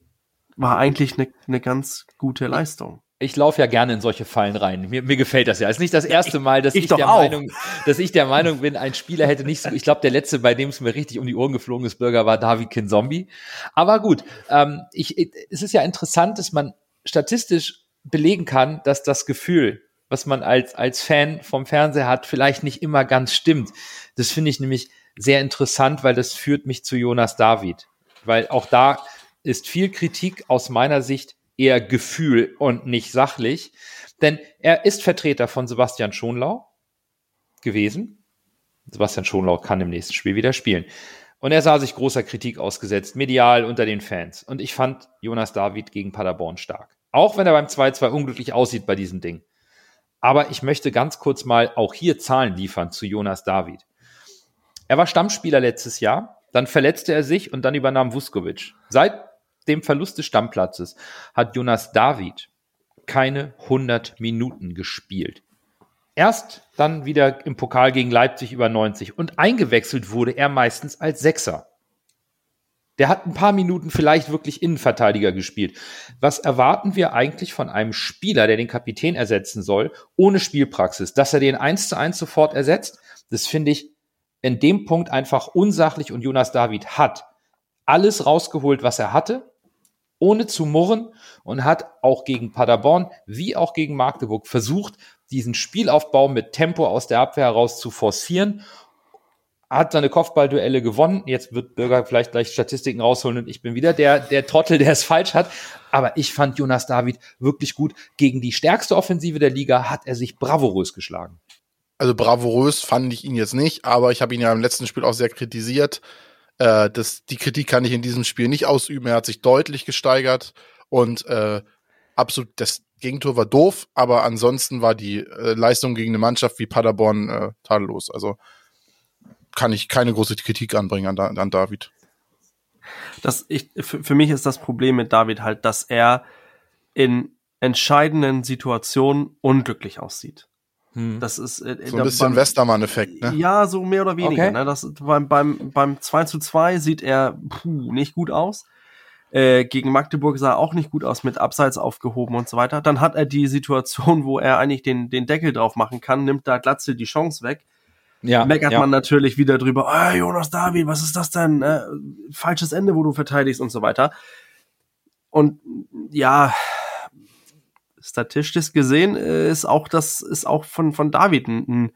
D: War eigentlich eine ne ganz gute Leistung
A: ich laufe ja gerne in solche Fallen rein. Mir, mir gefällt das ja. Es ist nicht das erste Mal, dass ich, ich der Meinung, dass ich der Meinung bin, ein Spieler hätte nicht so. Ich glaube, der letzte, bei dem es mir richtig um die Ohren geflogen ist, Bürger, war David Kinzombie. Aber gut, ähm, ich, es ist ja interessant, dass man statistisch belegen kann, dass das Gefühl, was man als als Fan vom Fernseher hat, vielleicht nicht immer ganz stimmt. Das finde ich nämlich sehr interessant, weil das führt mich zu Jonas David, weil auch da ist viel Kritik aus meiner Sicht eher Gefühl und nicht sachlich. Denn er ist Vertreter von Sebastian Schonlau gewesen. Sebastian Schonlau kann im nächsten Spiel wieder spielen. Und er sah sich großer Kritik ausgesetzt, medial unter den Fans. Und ich fand Jonas David gegen Paderborn stark. Auch wenn er beim 2-2 unglücklich aussieht bei diesem Ding. Aber ich möchte ganz kurz mal auch hier Zahlen liefern zu Jonas David. Er war Stammspieler letztes Jahr, dann verletzte er sich und dann übernahm Vuskovic. Seit dem Verlust des Stammplatzes hat Jonas David keine 100 Minuten gespielt. Erst dann wieder im Pokal gegen Leipzig über 90 und eingewechselt wurde er meistens als Sechser. Der hat ein paar Minuten vielleicht wirklich Innenverteidiger gespielt. Was erwarten wir eigentlich von einem Spieler, der den Kapitän ersetzen soll, ohne Spielpraxis? Dass er den eins zu eins sofort ersetzt? Das finde ich in dem Punkt einfach unsachlich und Jonas David hat alles rausgeholt, was er hatte ohne zu murren und hat auch gegen Paderborn wie auch gegen Magdeburg versucht, diesen Spielaufbau mit Tempo aus der Abwehr heraus zu forcieren. Hat seine Kopfballduelle gewonnen. Jetzt wird Bürger vielleicht gleich Statistiken rausholen und ich bin wieder der, der Trottel, der es falsch hat. Aber ich fand Jonas David wirklich gut. Gegen die stärkste Offensive der Liga hat er sich bravourös geschlagen.
B: Also bravourös fand ich ihn jetzt nicht, aber ich habe ihn ja im letzten Spiel auch sehr kritisiert. Äh, das, die Kritik kann ich in diesem Spiel nicht ausüben. Er hat sich deutlich gesteigert und äh, absolut, das Gegentor war doof, aber ansonsten war die äh, Leistung gegen eine Mannschaft wie Paderborn äh, tadellos. Also kann ich keine große Kritik anbringen an, an David.
D: Das, ich, für, für mich ist das Problem mit David halt, dass er in entscheidenden Situationen unglücklich aussieht.
B: Hm. Das ist äh, so ein bisschen Westermann-Effekt, ne?
D: Ja, so mehr oder weniger. Okay. Ne? Das, beim, beim, beim 2 zu 2 sieht er puh, nicht gut aus. Äh, gegen Magdeburg sah er auch nicht gut aus, mit Abseits aufgehoben und so weiter. Dann hat er die Situation, wo er eigentlich den, den Deckel drauf machen kann, nimmt da Glatzel die Chance weg. Ja, meckert ja. man natürlich wieder drüber, ah, Jonas David, was ist das denn? Äh, falsches Ende, wo du verteidigst und so weiter. Und ja, statistisch gesehen äh, ist auch das ist auch von von David ein,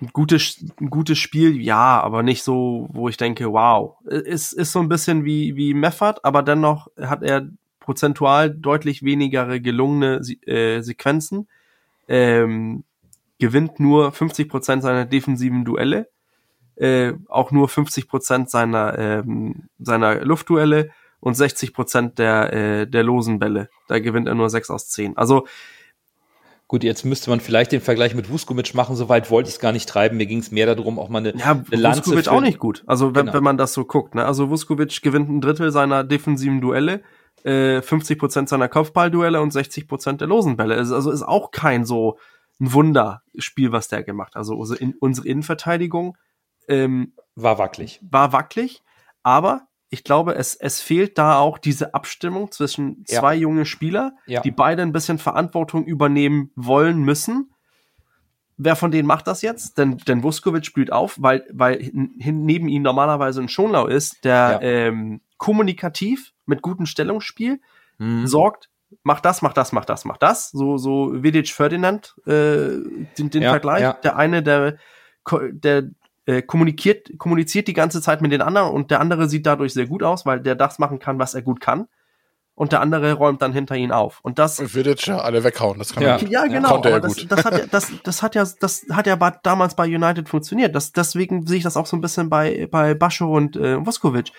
D: ein gutes, ein gutes Spiel, ja, aber nicht so, wo ich denke, wow. Ist, ist so ein bisschen wie, wie Meffert, aber dennoch hat er prozentual deutlich weniger gelungene äh, Sequenzen. Ähm, gewinnt nur 50% seiner defensiven Duelle, äh, auch nur 50% seiner, ähm, seiner Luftduelle und 60% der, äh, der losen Bälle. Da gewinnt er nur 6 aus 10. Also
A: Gut, jetzt müsste man vielleicht den Vergleich mit Vuskovic machen, soweit wollte ich es gar nicht treiben. Mir ging es mehr darum, auch mal eine,
D: ja,
A: eine Lanze
D: Vuskovic auch nicht gut. Also wenn,
A: Genau.
D: wenn man das so guckt. Ne? Also Vuskovic gewinnt ein Drittel seiner defensiven Duelle, äh, 50% seiner Kopfballduelle und 60% der losen Bälle. Also also ist auch kein so ein Wunderspiel, was der gemacht. Also unsere, In unsere Innenverteidigung ähm,
A: War wackelig.
D: war wackelig, aber ich glaube, es, es fehlt da auch diese Abstimmung zwischen
A: Ja.
D: zwei junge Spieler,
A: Ja.
D: die beide ein bisschen Verantwortung übernehmen wollen müssen. Wer von denen macht das jetzt? Denn, denn Vuskovic spielt auf, weil, weil hin, neben ihm normalerweise ein Schonlau ist, der
A: Ja.
D: ähm, kommunikativ mit gutem Stellungsspiel
A: Mhm.
D: sorgt, macht das, macht das, macht das, macht das. So, so Vidic Ferdinand, äh, den, den
A: Ja,
D: Vergleich.
A: ja.
D: Der eine, der, der äh, kommuniziert, kommuniziert die ganze Zeit mit den anderen und der andere sieht dadurch sehr gut aus, weil der das machen kann, was er gut kann. Und der andere räumt dann hinter ihn auf. Und das,
B: Und Vidic ja alle weghauen. Das kann
A: Ja.
B: gut.
D: ja, genau.
B: Konnte er
D: aber das,
B: gut.
D: das, hat ja, das, das hat ja, das hat ja damals bei United funktioniert. Das, deswegen sehe ich das auch so ein bisschen bei, bei Bascho und äh, Vuskovic.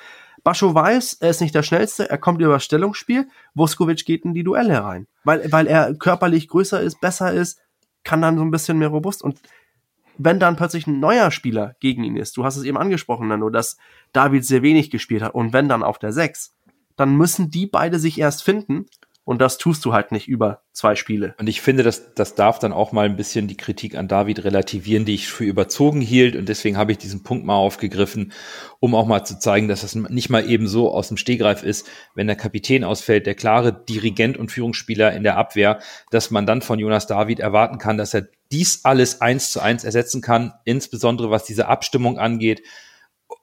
D: Bascho weiß, er ist nicht der Schnellste, er kommt über das Stellungsspiel. Vuskovic geht in die Duelle rein. Weil, weil er körperlich größer ist, besser ist, kann dann so ein bisschen mehr robust. Und wenn dann plötzlich ein neuer Spieler gegen ihn ist, du hast es eben angesprochen, Nando, dass David sehr wenig gespielt hat und wenn dann auf der 6, dann müssen die beide sich erst finden und das tust du halt nicht über zwei Spiele.
A: Und ich finde, das, das darf dann auch mal ein bisschen die Kritik an David relativieren, die ich für überzogen hielt. Und deswegen habe ich diesen Punkt mal aufgegriffen, um auch mal zu zeigen, dass das nicht mal eben so aus dem Stehgreif ist, wenn der Kapitän ausfällt, der klare Dirigent und Führungsspieler in der Abwehr, dass man dann von Jonas David erwarten kann, dass er dies alles eins zu eins ersetzen kann, insbesondere was diese Abstimmung angeht.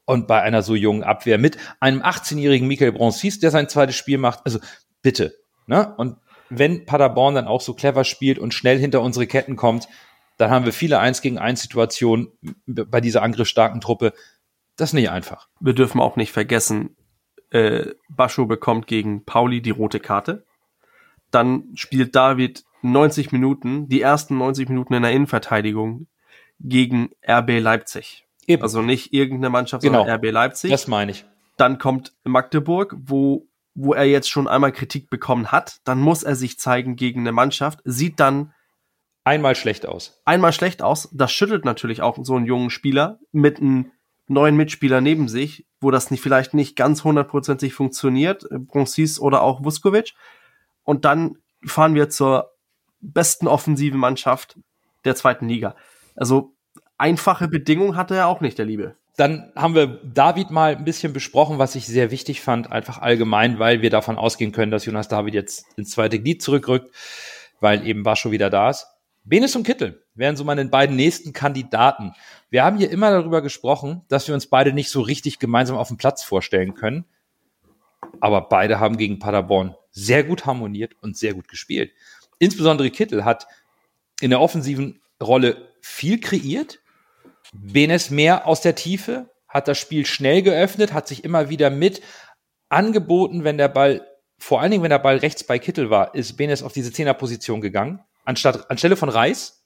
A: Und bei einer so jungen Abwehr mit einem 18-jährigen Michael Bronsis, der sein zweites Spiel macht, also bitte. Ne? Und wenn Paderborn dann auch so clever spielt und schnell hinter unsere Ketten kommt, dann haben wir viele 1 gegen 1 Situationen bei dieser angriffsstarken Truppe. Das ist nicht einfach.
D: wir dürfen auch nicht vergessen, äh, Bascho bekommt gegen Pauli die rote Karte. Dann spielt David 90 Minuten, die ersten 90 Minuten in der Innenverteidigung gegen RB Leipzig.
A: Eben.
D: Also nicht irgendeine Mannschaft,
A: Genau.
D: sondern RB Leipzig.
A: das meine ich.
D: Dann kommt Magdeburg, wo, wo er jetzt schon einmal Kritik bekommen hat. Dann muss er sich zeigen gegen eine Mannschaft, sieht dann
A: Einmal schlecht aus.
D: einmal schlecht aus. Das schüttelt natürlich auch so einen jungen Spieler mit einem neuen Mitspieler neben sich, wo das nicht, vielleicht nicht ganz hundertprozentig funktioniert, Bronsis oder auch Vuskovic. Und dann fahren wir zur besten offensiven Mannschaft der zweiten Liga. Also einfache Bedingungen hatte er auch nicht, der Liebe.
A: Dann haben wir David mal ein bisschen besprochen, was ich sehr wichtig fand, einfach allgemein, weil wir davon ausgehen können, dass Jonas David jetzt ins zweite Glied zurückrückt, weil eben Bascho wieder da ist. Benes und Kittel wären so meine beiden nächsten Kandidaten. Wir haben hier immer darüber gesprochen, dass wir uns beide nicht so richtig gemeinsam auf dem Platz vorstellen können. Aber beide haben gegen Paderborn sehr gut harmoniert und sehr gut gespielt. Insbesondere Kittel hat in der offensiven Rolle viel kreiert, Benes mehr aus der Tiefe, hat das Spiel schnell geöffnet, hat sich immer wieder mit angeboten, wenn der Ball, vor allen Dingen, wenn der Ball rechts bei Kittel war, ist Benes auf diese Zehnerposition gegangen, anstatt, anstelle von Reis,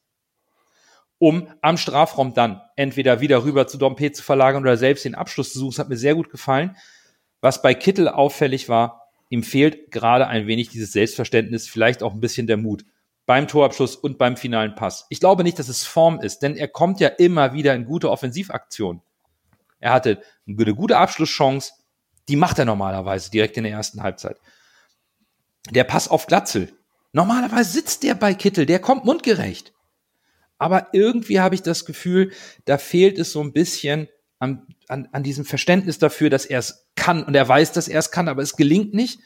A: um am Strafraum dann entweder wieder rüber zu Dompe zu verlagern oder selbst den Abschluss zu suchen. Das hat mir sehr gut gefallen. Was bei Kittel auffällig war, ihm fehlt gerade ein wenig dieses Selbstverständnis, vielleicht auch ein bisschen der Mut beim Torabschluss und beim finalen Pass. Ich glaube nicht, dass es Form ist, denn er kommt ja immer wieder in gute Offensivaktionen. Er hatte eine gute Abschlusschance, die macht er normalerweise direkt in der ersten Halbzeit. Der Pass auf Glatzel. Normalerweise sitzt der bei Kittel, der kommt mundgerecht. Aber irgendwie habe ich das Gefühl, da fehlt es so ein bisschen an, an, an diesem Verständnis dafür, dass er es kann. Und er weiß, dass er es kann, aber es gelingt nicht.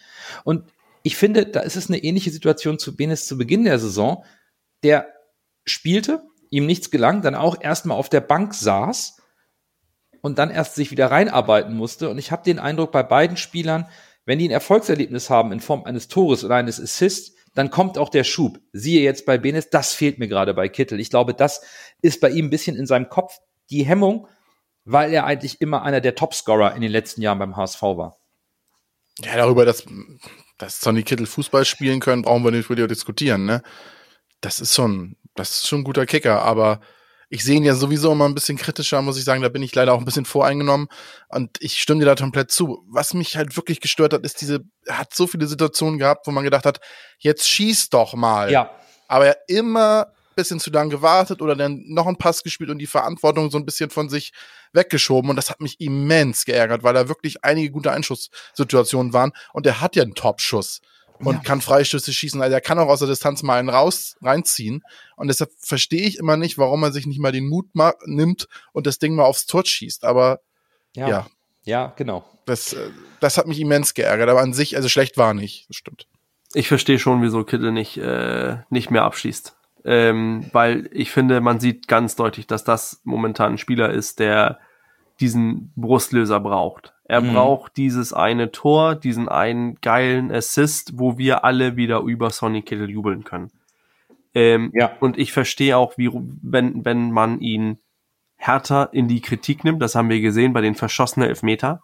A: Und ich finde, da ist es eine ähnliche Situation zu Benes zu Beginn der Saison. Der spielte, ihm nichts gelang, dann auch erstmal auf der Bank saß und dann erst sich wieder reinarbeiten musste. Und ich habe den Eindruck bei beiden Spielern, Wenn die ein Erfolgserlebnis haben in Form eines Tores oder eines Assists, dann kommt auch der Schub. Siehe jetzt bei Benes, das fehlt mir gerade bei Kittel. Ich glaube, das ist bei ihm ein bisschen in seinem Kopf die Hemmung, weil er eigentlich immer einer der Topscorer in den letzten Jahren beim HSV war.
B: Ja, darüber, dass, dass Sonny Kittel Fußball spielen können, brauchen wir nicht wieder diskutieren, ne? Das ist schon, das ist schon ein guter Kicker, aber ich sehe ihn ja sowieso immer ein bisschen kritischer, muss ich sagen. Da bin ich leider auch ein bisschen voreingenommen. Und ich stimme dir da komplett zu. Was mich halt wirklich gestört hat, ist diese, er hat so viele Situationen gehabt, wo man gedacht hat, jetzt schieß doch mal.
A: Ja.
B: Aber er immer bisschen zu lang gewartet oder dann noch einen Pass gespielt und die Verantwortung so ein bisschen von sich weggeschoben. Und das hat mich immens geärgert, weil da wirklich einige gute Einschusssituationen waren. Und er hat ja einen Top-Schuss und ja. kann Freistöße schießen. Also er kann auch aus der Distanz mal einen raus reinziehen. Und deshalb verstehe ich immer nicht, warum er sich nicht mal den Mut nimmt und das Ding mal aufs Tor schießt. Aber ja.
A: Ja, ja genau.
B: Das, äh, das hat mich immens geärgert. Aber an sich, also schlecht war nicht. Das stimmt.
D: Ich verstehe schon, wieso Kittel nicht, äh, nicht mehr abschießt. Ähm, weil ich finde, man sieht ganz deutlich, dass das momentan ein Spieler ist, der diesen Brustlöser braucht. Er mhm. braucht dieses eine Tor, diesen einen geilen Assist, wo wir alle wieder über Sonny Kittle jubeln können. Ähm, ja. Und ich verstehe auch, wie, wenn, wenn man ihn härter in die Kritik nimmt, das haben wir gesehen bei den verschossenen Elfmeter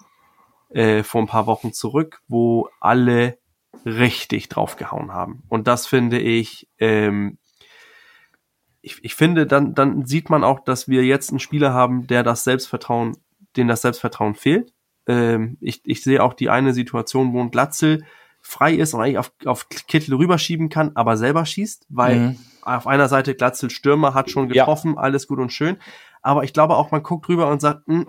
D: äh, vor ein paar Wochen zurück, wo alle richtig draufgehauen haben. Und das finde ich, ähm, ich, ich finde, dann, dann sieht man auch, dass wir jetzt einen Spieler haben, der das Selbstvertrauen, den das Selbstvertrauen fehlt ähm, ich, ich sehe auch die eine Situation, wo ein Glatzel frei ist und eigentlich auf, auf Kittel rüberschieben kann, aber selber schießt, weil mhm. auf einer Seite Glatzel Stürmer hat schon getroffen, ja. alles gut und schön. Aber ich glaube auch, man guckt rüber und sagt, mh,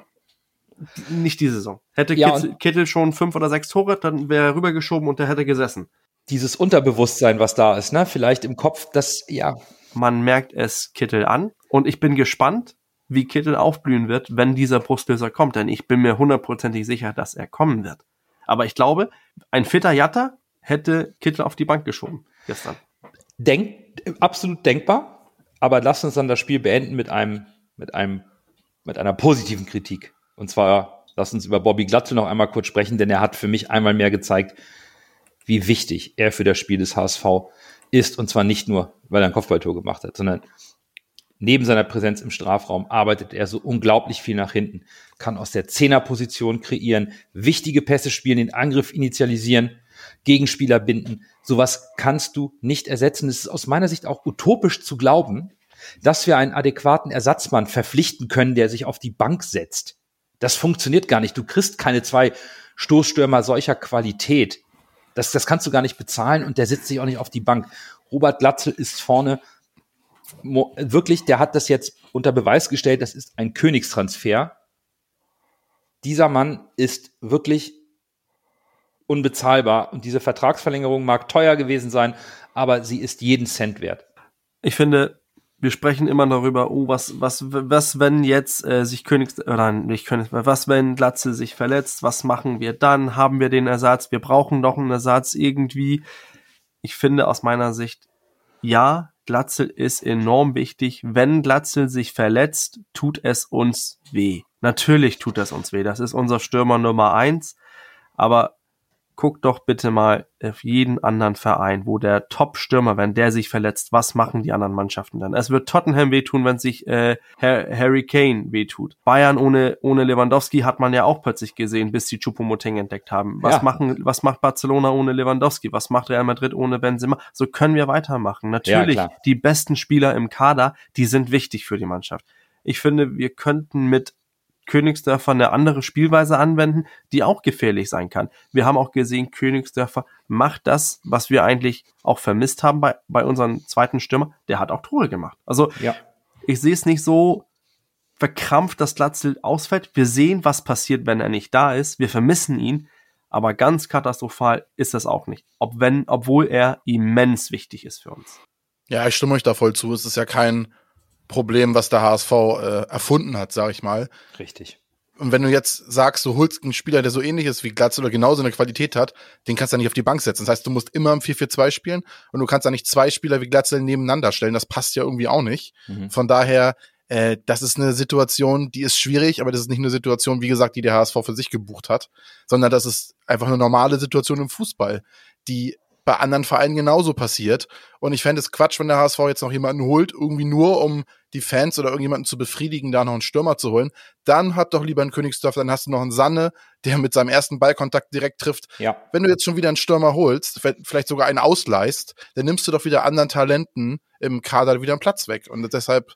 D: hm, nicht die Saison. Hätte ja, Kittel, Kittel schon fünf oder sechs Tore, dann wäre er rübergeschoben und der hätte gesessen.
A: Dieses Unterbewusstsein, was da ist, ne? Vielleicht im Kopf, das, ja.
D: Man merkt es Kittel an und ich bin gespannt, wie Kittel aufblühen wird, wenn dieser Brustlöser kommt. Denn ich bin mir hundertprozentig sicher, dass er kommen wird. Aber ich glaube, ein fitter Jatta hätte Kittel auf die Bank geschoben gestern.
A: Denk, absolut denkbar. Aber lass uns dann das Spiel beenden mit einem, mit einem, mit einer positiven Kritik. Und zwar, lass uns über Bobby Glatzel noch einmal kurz sprechen, denn er hat für mich einmal mehr gezeigt, wie wichtig er für das Spiel des HSV ist. Und zwar nicht nur, weil er ein Kopfballtor gemacht hat, sondern Neben seiner Präsenz im Strafraum arbeitet er so unglaublich viel nach hinten, kann aus der Zehnerposition kreieren, wichtige Pässe spielen, den Angriff initialisieren, Gegenspieler binden. Sowas kannst du nicht ersetzen. Es ist aus meiner Sicht auch utopisch zu glauben, dass wir einen adäquaten Ersatzmann verpflichten können, der sich auf die Bank setzt. Das funktioniert gar nicht. Du kriegst keine zwei Stoßstürmer solcher Qualität. Das, das kannst du gar nicht bezahlen und der sitzt sich auch nicht auf die Bank. Robert Glatzel ist vorne wirklich, der hat das jetzt unter Beweis gestellt, das ist ein Königstransfer. Dieser Mann ist wirklich unbezahlbar und diese Vertragsverlängerung mag teuer gewesen sein, aber sie ist jeden Cent wert.
D: Ich finde, wir sprechen immer darüber, oh, was, was, was, wenn jetzt äh, sich Königs, oder nicht Königs, was, wenn Glatze sich verletzt, was machen wir dann? Haben wir den Ersatz? Wir brauchen doch einen Ersatz irgendwie. Ich finde aus meiner Sicht, ja, Glatzel ist enorm wichtig. Wenn Glatzel sich verletzt, tut es uns weh. Natürlich tut es uns weh. Das ist unser Stürmer Nummer eins. Aber guck doch bitte mal auf jeden anderen Verein, wo der Top-Stürmer, wenn der sich verletzt, was machen die anderen Mannschaften dann? Es wird Tottenham wehtun, wenn sich äh, Harry Kane wehtut. Bayern ohne, ohne Lewandowski hat man ja auch plötzlich gesehen, bis sie Choupo-Moting entdeckt haben. Was, ja. machen, was macht Barcelona ohne Lewandowski? Was macht Real Madrid ohne Benzema? So können wir weitermachen. Natürlich, ja, die besten Spieler im Kader, die sind wichtig für die Mannschaft. Ich finde, wir könnten mit Königsdörfer eine andere Spielweise anwenden, die auch gefährlich sein kann. Wir haben auch gesehen, Königsdörfer macht das, was wir eigentlich auch vermisst haben bei, bei unserem zweiten Stürmer. Der hat auch Tore gemacht. Also ja. ich sehe es nicht so verkrampft, dass Glatzel ausfällt. Wir sehen, was passiert, wenn er nicht da ist. Wir vermissen ihn. Aber ganz katastrophal ist das auch nicht. Ob wenn, obwohl er immens wichtig ist für uns.
B: Ja, ich stimme euch da voll zu. Es ist ja kein Problem, was der HSV äh, erfunden hat, sag ich mal.
A: Richtig.
B: Und wenn du jetzt sagst, du holst einen Spieler, der so ähnlich ist wie Glatz oder genauso eine Qualität hat, den kannst du nicht auf die Bank setzen. Das heißt, du musst immer im 4-4-2 spielen und du kannst da nicht zwei Spieler wie Glatzel nebeneinander stellen. Das passt ja irgendwie auch nicht. Mhm. Von daher Äh, das ist eine Situation, die ist schwierig, aber das ist nicht eine Situation, wie gesagt, die der HSV für sich gebucht hat, sondern das ist einfach eine normale Situation im Fußball, die bei anderen Vereinen genauso passiert. Und ich fände es Quatsch, wenn der HSV jetzt noch jemanden holt, irgendwie nur um die Fans oder irgendjemanden zu befriedigen, da noch einen Stürmer zu holen. Dann hat doch lieber einen Königsdorf, dann hast du noch einen Sanne, der mit seinem ersten Ballkontakt direkt trifft.
A: Ja.
B: Wenn du jetzt schon wieder einen Stürmer holst, vielleicht sogar einen ausleihst, dann nimmst du doch wieder anderen Talenten im Kader wieder einen Platz weg. Und deshalb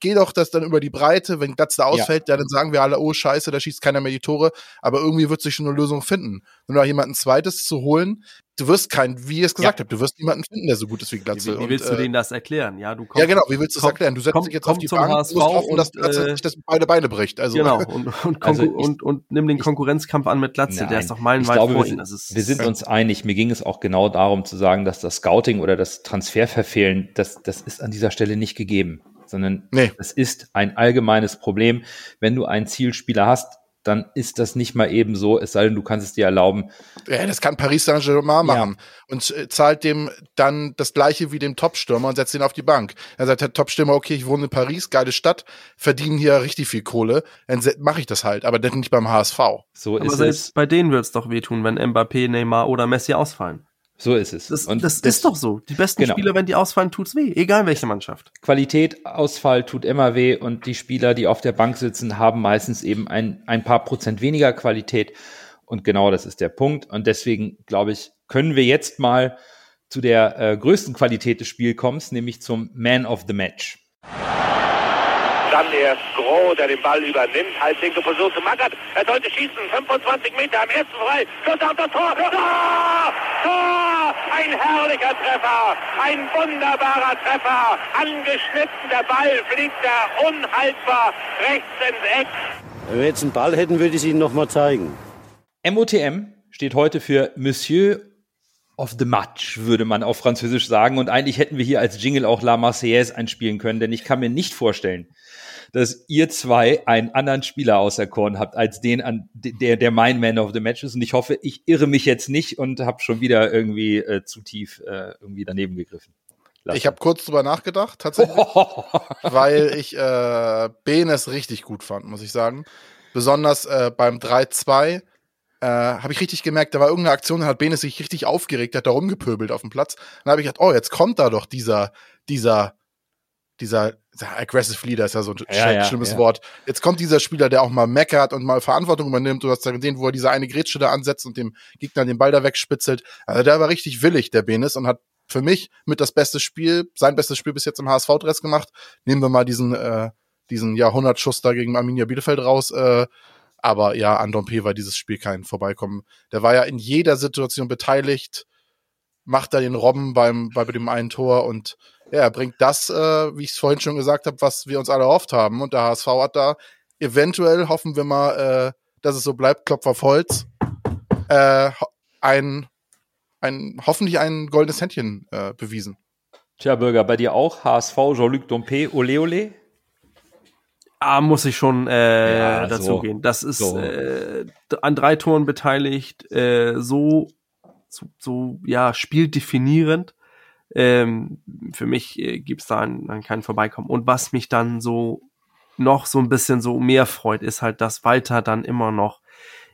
B: geh doch das dann über die Breite, wenn Glatz da ausfällt, ja. dann sagen wir alle, oh scheiße, da schießt keiner mehr die Tore, aber irgendwie wird sich schon eine Lösung finden. Wenn du da jemanden zweites zu holen, du wirst kein, wie ihr es gesagt ja. habt, du wirst niemanden finden, der so gut ist wie Glatze.
D: Wie, wie willst und, du äh, denen das erklären? Ja, du
B: kommst, ja genau, wie willst du das erklären? Du setzt komm, dich jetzt auf die Bank
D: HSV und musst hoffen,
B: dass Glatze äh, sich das beide Beine bricht. Also,
D: genau, und, und, also ich, und, und nimm den Konkurrenzkampf an mit Glatze, nein, der ist doch meilenweit
A: glaube, vor wir, sind, wir sind uns einig, mir ging es auch genau darum zu sagen, dass das Scouting oder das Transferverfehlen, das, das ist an dieser Stelle nicht gegeben sondern nee. es ist ein allgemeines Problem. Wenn du einen Zielspieler hast, dann ist das nicht mal eben so, es sei denn, du kannst es dir erlauben.
B: Ja, das kann Paris Saint-Germain machen ja. und äh, zahlt dem dann das gleiche wie dem Topstürmer und setzt ihn auf die Bank. Dann sagt der Topstürmer, okay, ich wohne in Paris, geile Stadt, verdiene hier richtig viel Kohle, dann mache ich das halt, aber nicht beim HSV.
D: So aber ist es. Bei denen wird es doch wehtun, wenn Mbappé, Neymar oder Messi ausfallen.
A: So ist es.
D: Das, und das, das ist doch so. Die besten genau. Spieler, wenn die ausfallen, tut's weh, egal welche Mannschaft.
A: Qualität, Ausfall tut immer weh und die Spieler, die auf der Bank sitzen, haben meistens eben ein, ein paar Prozent weniger Qualität. Und genau das ist der Punkt. Und deswegen, glaube ich, können wir jetzt mal zu der äh, größten Qualität des Spielkommens, nämlich zum Man of the Match.
E: Dann erst Groh, der den Ball übernimmt. Halbwinkel versucht zu Mackert. Er sollte schießen. 25 Meter am ersten frei. Schuss auf das Tor. Tor! Tor! Ein herrlicher Treffer. Ein wunderbarer Treffer. Angeschnitten. Der Ball fliegt da unhaltbar rechts ins Eck.
F: Wenn wir jetzt einen Ball hätten, würde ich es Ihnen nochmal zeigen.
A: MOTM steht heute für Monsieur of the Match, würde man auf Französisch sagen. Und eigentlich hätten wir hier als Jingle auch La Marseillaise einspielen können, denn ich kann mir nicht vorstellen, dass ihr zwei einen anderen Spieler auserkoren habt als den, an der, der mein Man of the Match ist. Und ich hoffe, ich irre mich jetzt nicht und habe schon wieder irgendwie äh, zu tief äh, irgendwie daneben gegriffen.
B: Lassen. Ich habe kurz drüber nachgedacht, tatsächlich, weil ich äh, Benes richtig gut fand, muss ich sagen. Besonders äh, beim 3-2 äh, habe ich richtig gemerkt, da war irgendeine Aktion, da hat Benes sich richtig aufgeregt, hat da rumgepöbelt auf dem Platz. Dann habe ich gedacht, oh, jetzt kommt da doch dieser, dieser, dieser aggressive Leader ist ja so ein ja, ja, schlimmes ja. Wort. Jetzt kommt dieser Spieler, der auch mal meckert und mal Verantwortung übernimmt. Du hast da gesehen, wo er diese eine Grätsche da ansetzt und dem Gegner den Ball da wegspitzelt. Also der war richtig willig, der Benes, und hat für mich mit das beste Spiel, sein bestes Spiel bis jetzt im HSV-Dress gemacht. Nehmen wir mal diesen, äh, diesen Jahrhundertschuss da gegen Arminia Bielefeld raus. Äh, aber ja, an Dompe war dieses Spiel kein Vorbeikommen. Der war ja in jeder Situation beteiligt, macht da den Robben beim, bei dem einen Tor und ja, er bringt das, äh, wie ich es vorhin schon gesagt habe, was wir uns alle erhofft haben. Und der HSV hat da eventuell, hoffen wir mal, äh, dass es so bleibt, Klopf auf Holz, äh, ein, ein, hoffentlich ein goldenes Händchen äh, bewiesen.
A: Tja, Bürger, bei dir auch HSV, Jean-Luc Dompe, ole ole?
D: Ah, muss ich schon äh, ja, dazu so, gehen. Das ist so. äh, an drei Toren beteiligt, äh, so, so, so ja, spieldefinierend ähm, für mich äh, gibt's da an, an keinen Vorbeikommen. Und was mich dann so noch so ein bisschen so mehr freut, ist halt, dass Walter dann immer noch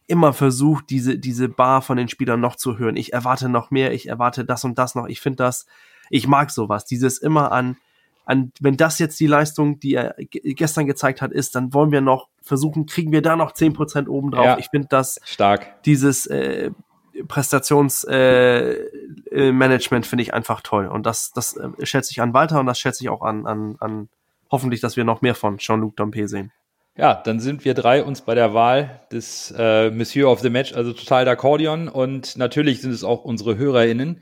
D: immer versucht, diese, diese Bar von den Spielern noch zu hören. Ich erwarte noch mehr, ich erwarte das und das noch. Ich finde das, ich mag sowas. Dieses immer an, an, wenn das jetzt die Leistung, die er gestern gezeigt hat, ist, dann wollen wir noch versuchen, kriegen wir da noch zehn Prozent oben drauf. Ja, ich finde das
A: stark.
D: Dieses äh, Prestationsmanagement äh, finde ich einfach toll. Und das, das äh, schätze ich an Walter und das schätze ich auch an, an, an hoffentlich, dass wir noch mehr von Jean-Luc Dompe sehen.
A: Ja, dann sind wir drei uns bei der Wahl des äh, Monsieur of the Match, also total d'accordion. Und natürlich sind es auch unsere HörerInnen.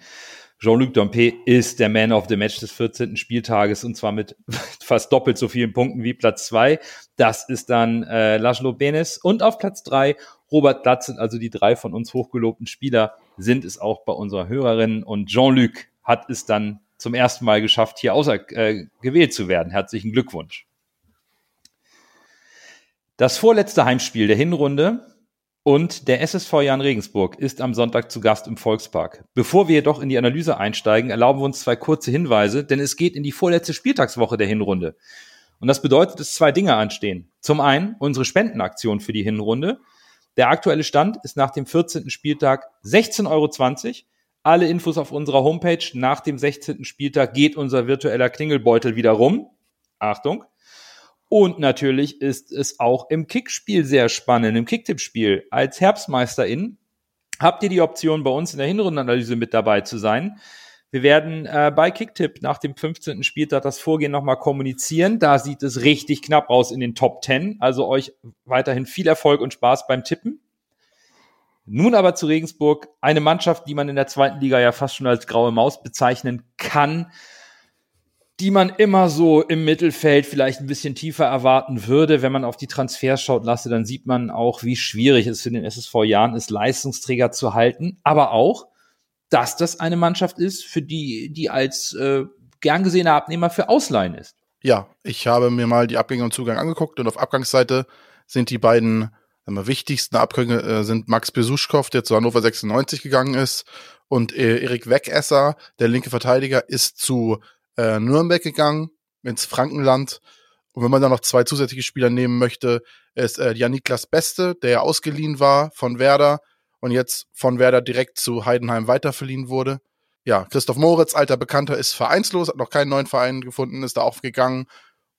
A: Jean-Luc Dompe ist der Man of the Match des 14. Spieltages und zwar mit fast doppelt so vielen Punkten wie Platz zwei. Das ist dann äh, Laszlo Benes und auf Platz drei Robert Glatzel, also die drei von uns hochgelobten Spieler, sind es auch bei unserer Hörerin. Und Jean-Luc hat es dann zum ersten Mal geschafft, hier außer, äh, gewählt zu werden. Herzlichen Glückwunsch. Das vorletzte Heimspiel der Hinrunde und der SSV Jan Regensburg ist am Sonntag zu Gast im Volkspark. Bevor wir jedoch in die Analyse einsteigen, erlauben wir uns zwei kurze Hinweise, denn es geht in die vorletzte Spieltagswoche der Hinrunde. Und das bedeutet, dass zwei Dinge anstehen. Zum einen unsere Spendenaktion für die Hinrunde. Der aktuelle Stand ist nach dem 14. Spieltag 16,20 Euro. Alle Infos auf unserer Homepage. Nach dem 16. Spieltag geht unser virtueller Klingelbeutel wieder rum. Achtung. Und natürlich ist es auch im Kickspiel sehr spannend, im Kicktippspiel. Als Herbstmeisterin habt ihr die Option, bei uns in der Hinrundenanalyse mit dabei zu sein. Wir werden äh, bei Kicktipp nach dem 15. Spieltag das Vorgehen nochmal kommunizieren. Da sieht es richtig knapp aus in den Top 10. Also euch weiterhin viel Erfolg und Spaß beim Tippen. Nun aber zu Regensburg, eine Mannschaft, die man in der zweiten Liga ja fast schon als graue Maus bezeichnen kann die man immer so im Mittelfeld vielleicht ein bisschen tiefer erwarten würde. Wenn man auf die Transfers schaut, lasse, dann sieht man auch, wie schwierig es für den SSV Jahren ist, Leistungsträger zu halten. Aber auch, dass das eine Mannschaft ist, für die, die als äh, gern gesehener Abnehmer für Ausleihen ist.
B: Ja, ich habe mir mal die Abgänge und Zugang angeguckt und auf Abgangsseite sind die beiden wir, wichtigsten Abgänge äh, sind Max Besuschkow, der zu Hannover 96 gegangen ist, und äh, Erik Wegesser, der linke Verteidiger, ist zu äh, Nürnberg gegangen, ins Frankenland. Und wenn man da noch zwei zusätzliche Spieler nehmen möchte, ist äh, Janiklas Beste, der ja ausgeliehen war von Werder und jetzt von Werder direkt zu Heidenheim weiterverliehen wurde. Ja, Christoph Moritz, alter Bekannter, ist vereinslos, hat noch keinen neuen Verein gefunden, ist da aufgegangen.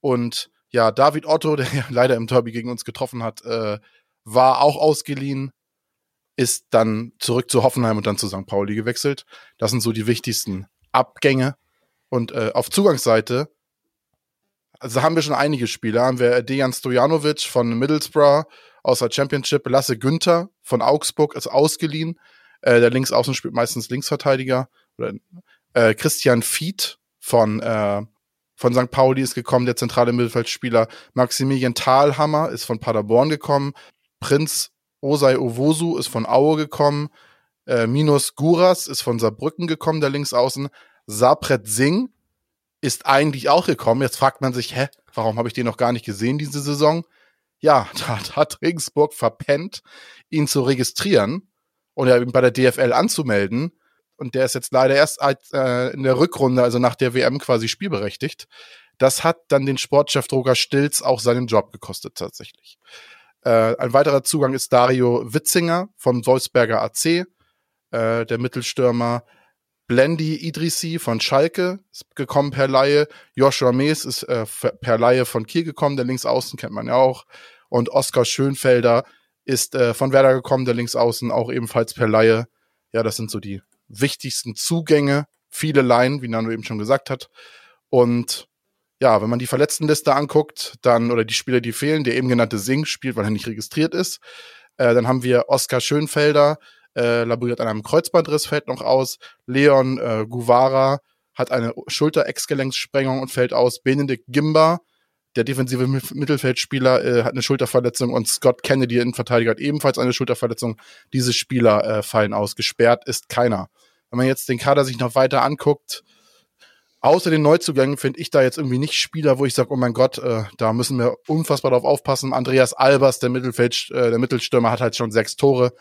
B: Und ja, David Otto, der leider im Derby gegen uns getroffen hat, äh, war auch ausgeliehen, ist dann zurück zu Hoffenheim und dann zu St. Pauli gewechselt. Das sind so die wichtigsten Abgänge. Und äh, auf Zugangsseite, also haben wir schon einige Spieler. Haben wir Dejan Stojanovic von Middlesbrough aus der Championship, Lasse Günther von Augsburg ist ausgeliehen. Äh, der Linksaußen spielt meistens Linksverteidiger. Oder, äh, Christian Fied von, äh, von St. Pauli ist gekommen, der zentrale Mittelfeldspieler. Maximilian Thalhammer ist von Paderborn gekommen. Prinz Osei Owosu ist von Aue gekommen. Äh, Minus Guras ist von Saarbrücken gekommen, der Linksaußen. Sapret Singh ist eigentlich auch gekommen. Jetzt fragt man sich, hä, warum habe ich den noch gar nicht gesehen diese Saison? Ja, da hat Regensburg verpennt, ihn zu registrieren und ihn bei der DFL anzumelden. Und der ist jetzt leider erst äh, in der Rückrunde, also nach der WM quasi spielberechtigt. Das hat dann den Sportchef Droger Stilz auch seinen Job gekostet tatsächlich. Äh, ein weiterer Zugang ist Dario Witzinger vom Wolfsberger AC, äh, der Mittelstürmer. Blendi Idrissi von Schalke ist gekommen per Laie. Joshua Mees ist äh, per Laie von Kiel gekommen, der Linksaußen kennt man ja auch. Und Oskar Schönfelder ist äh, von Werder gekommen, der Linksaußen auch ebenfalls per Laie. Ja, das sind so die wichtigsten Zugänge. Viele Laien, wie Nano eben schon gesagt hat. Und ja, wenn man die Verletztenliste anguckt, dann, oder die Spieler, die fehlen, der eben genannte Singh spielt, weil er nicht registriert ist. Äh, dann haben wir Oskar Schönfelder, äh, laboriert an einem Kreuzbandriss, fällt noch aus. Leon äh, Guvara hat eine Schulter-Exgelenkssprengung und fällt aus. Benedikt Gimba, der defensive Mittelfeldspieler, äh, hat eine Schulterverletzung und Scott Kennedy, Innenverteidiger, hat ebenfalls eine Schulterverletzung. Diese Spieler äh, fallen aus. Gesperrt ist keiner. Wenn man jetzt den Kader sich noch weiter anguckt, außer den Neuzugängen finde ich da jetzt irgendwie nicht Spieler, wo ich sage, oh mein Gott, äh, da müssen wir unfassbar drauf aufpassen. Andreas Albers, der Mittelfeld, äh, der Mittelstürmer, hat halt schon sechs Tore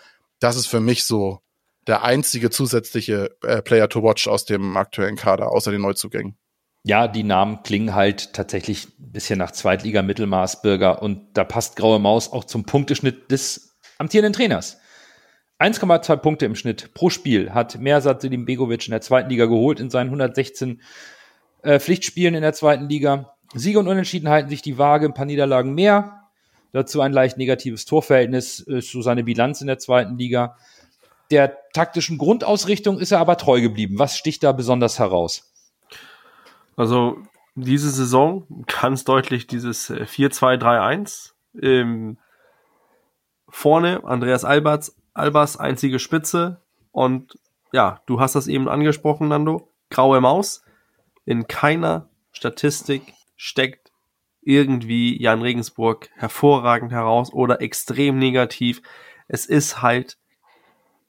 B: das ist für mich so der einzige zusätzliche äh, Player to watch aus dem aktuellen Kader, außer den Neuzugängen.
A: Ja, die Namen klingen halt tatsächlich ein bisschen nach Zweitliga-Mittelmaßbürger und da passt Graue Maus auch zum Punkteschnitt des amtierenden Trainers. 1,2 Punkte im Schnitt pro Spiel hat Mersat Selim Begovic in der zweiten Liga geholt in seinen 116 äh, Pflichtspielen in der zweiten Liga. Siege und Unentschieden halten sich die Waage, ein paar Niederlagen mehr. Dazu ein leicht negatives Torverhältnis, ist so seine Bilanz in der zweiten Liga. Der taktischen Grundausrichtung ist er aber treu geblieben. Was sticht da besonders heraus?
D: Also diese Saison ganz deutlich dieses 4-2-3-1. Ähm, vorne Andreas Alberts, Albers einzige Spitze und ja, du hast das eben angesprochen, Nando. Graue Maus. In keiner Statistik steckt irgendwie Jan Regensburg hervorragend heraus oder extrem negativ. Es ist halt,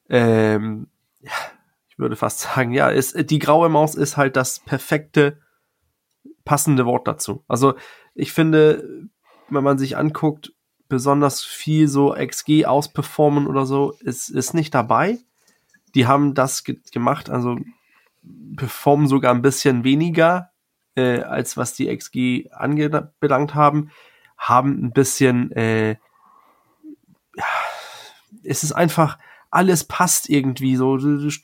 D: ähm, ja, ich würde fast sagen, ja, es, die graue Maus ist halt das perfekte, passende Wort dazu. Also ich finde, wenn man sich anguckt, besonders viel so XG ausperformen oder so, ist, ist nicht dabei. Die haben das ge gemacht, also performen sogar ein bisschen weniger äh, als was die XG angelangt haben, haben ein bisschen, äh, es ist einfach, alles passt irgendwie so,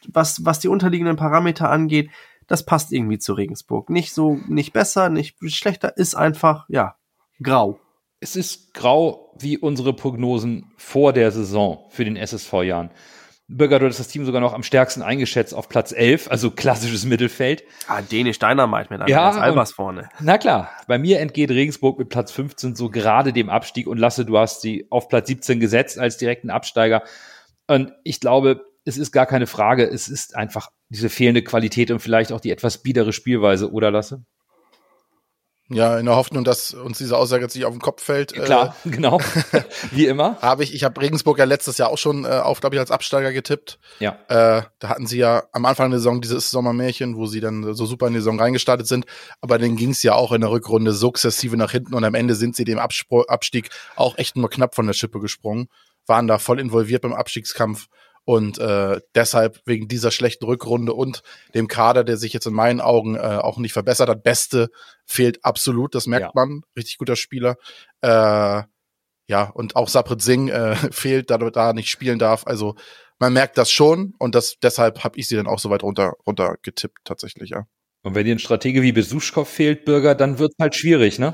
D: was, was die unterliegenden Parameter angeht, das passt irgendwie zu Regensburg. Nicht so, nicht besser, nicht schlechter, ist einfach, ja, grau.
A: Es ist grau wie unsere Prognosen vor der Saison für den SSV-Jahren. Bürger, du hast das Team sogar noch am stärksten eingeschätzt auf Platz 11, also klassisches Mittelfeld.
D: Ah, Dänisch Dynamite mit ja, Albers vorne.
A: Na klar, bei mir entgeht Regensburg mit Platz 15 so gerade dem Abstieg und Lasse, du hast sie auf Platz 17 gesetzt als direkten Absteiger. Und ich glaube, es ist gar keine Frage, es ist einfach diese fehlende Qualität und vielleicht auch die etwas biedere Spielweise, oder Lasse?
B: Ja, in der Hoffnung, dass uns diese Aussage jetzt nicht auf den Kopf fällt.
A: Klar, äh, genau. Wie immer.
B: habe ich, ich habe Regensburg ja letztes Jahr auch schon äh, auf, glaube ich, als Absteiger getippt.
A: Ja.
B: Äh, da hatten sie ja am Anfang der Saison dieses Sommermärchen, wo sie dann so super in die Saison reingestartet sind. Aber dann ging es ja auch in der Rückrunde sukzessive nach hinten und am Ende sind sie dem Abspro Abstieg auch echt nur knapp von der Schippe gesprungen, waren da voll involviert beim Abstiegskampf und äh, deshalb wegen dieser schlechten Rückrunde und dem Kader, der sich jetzt in meinen Augen äh, auch nicht verbessert hat, Beste fehlt absolut, das merkt ja. man. Richtig guter Spieler. Äh, ja, und auch Saprit Singh äh, fehlt, da da nicht spielen darf. Also man merkt das schon und das deshalb habe ich sie dann auch so weit runter, runter getippt, tatsächlich, ja.
A: Und wenn dir ein Stratege wie Besuschkow fehlt, Bürger, dann wird's halt schwierig, ne?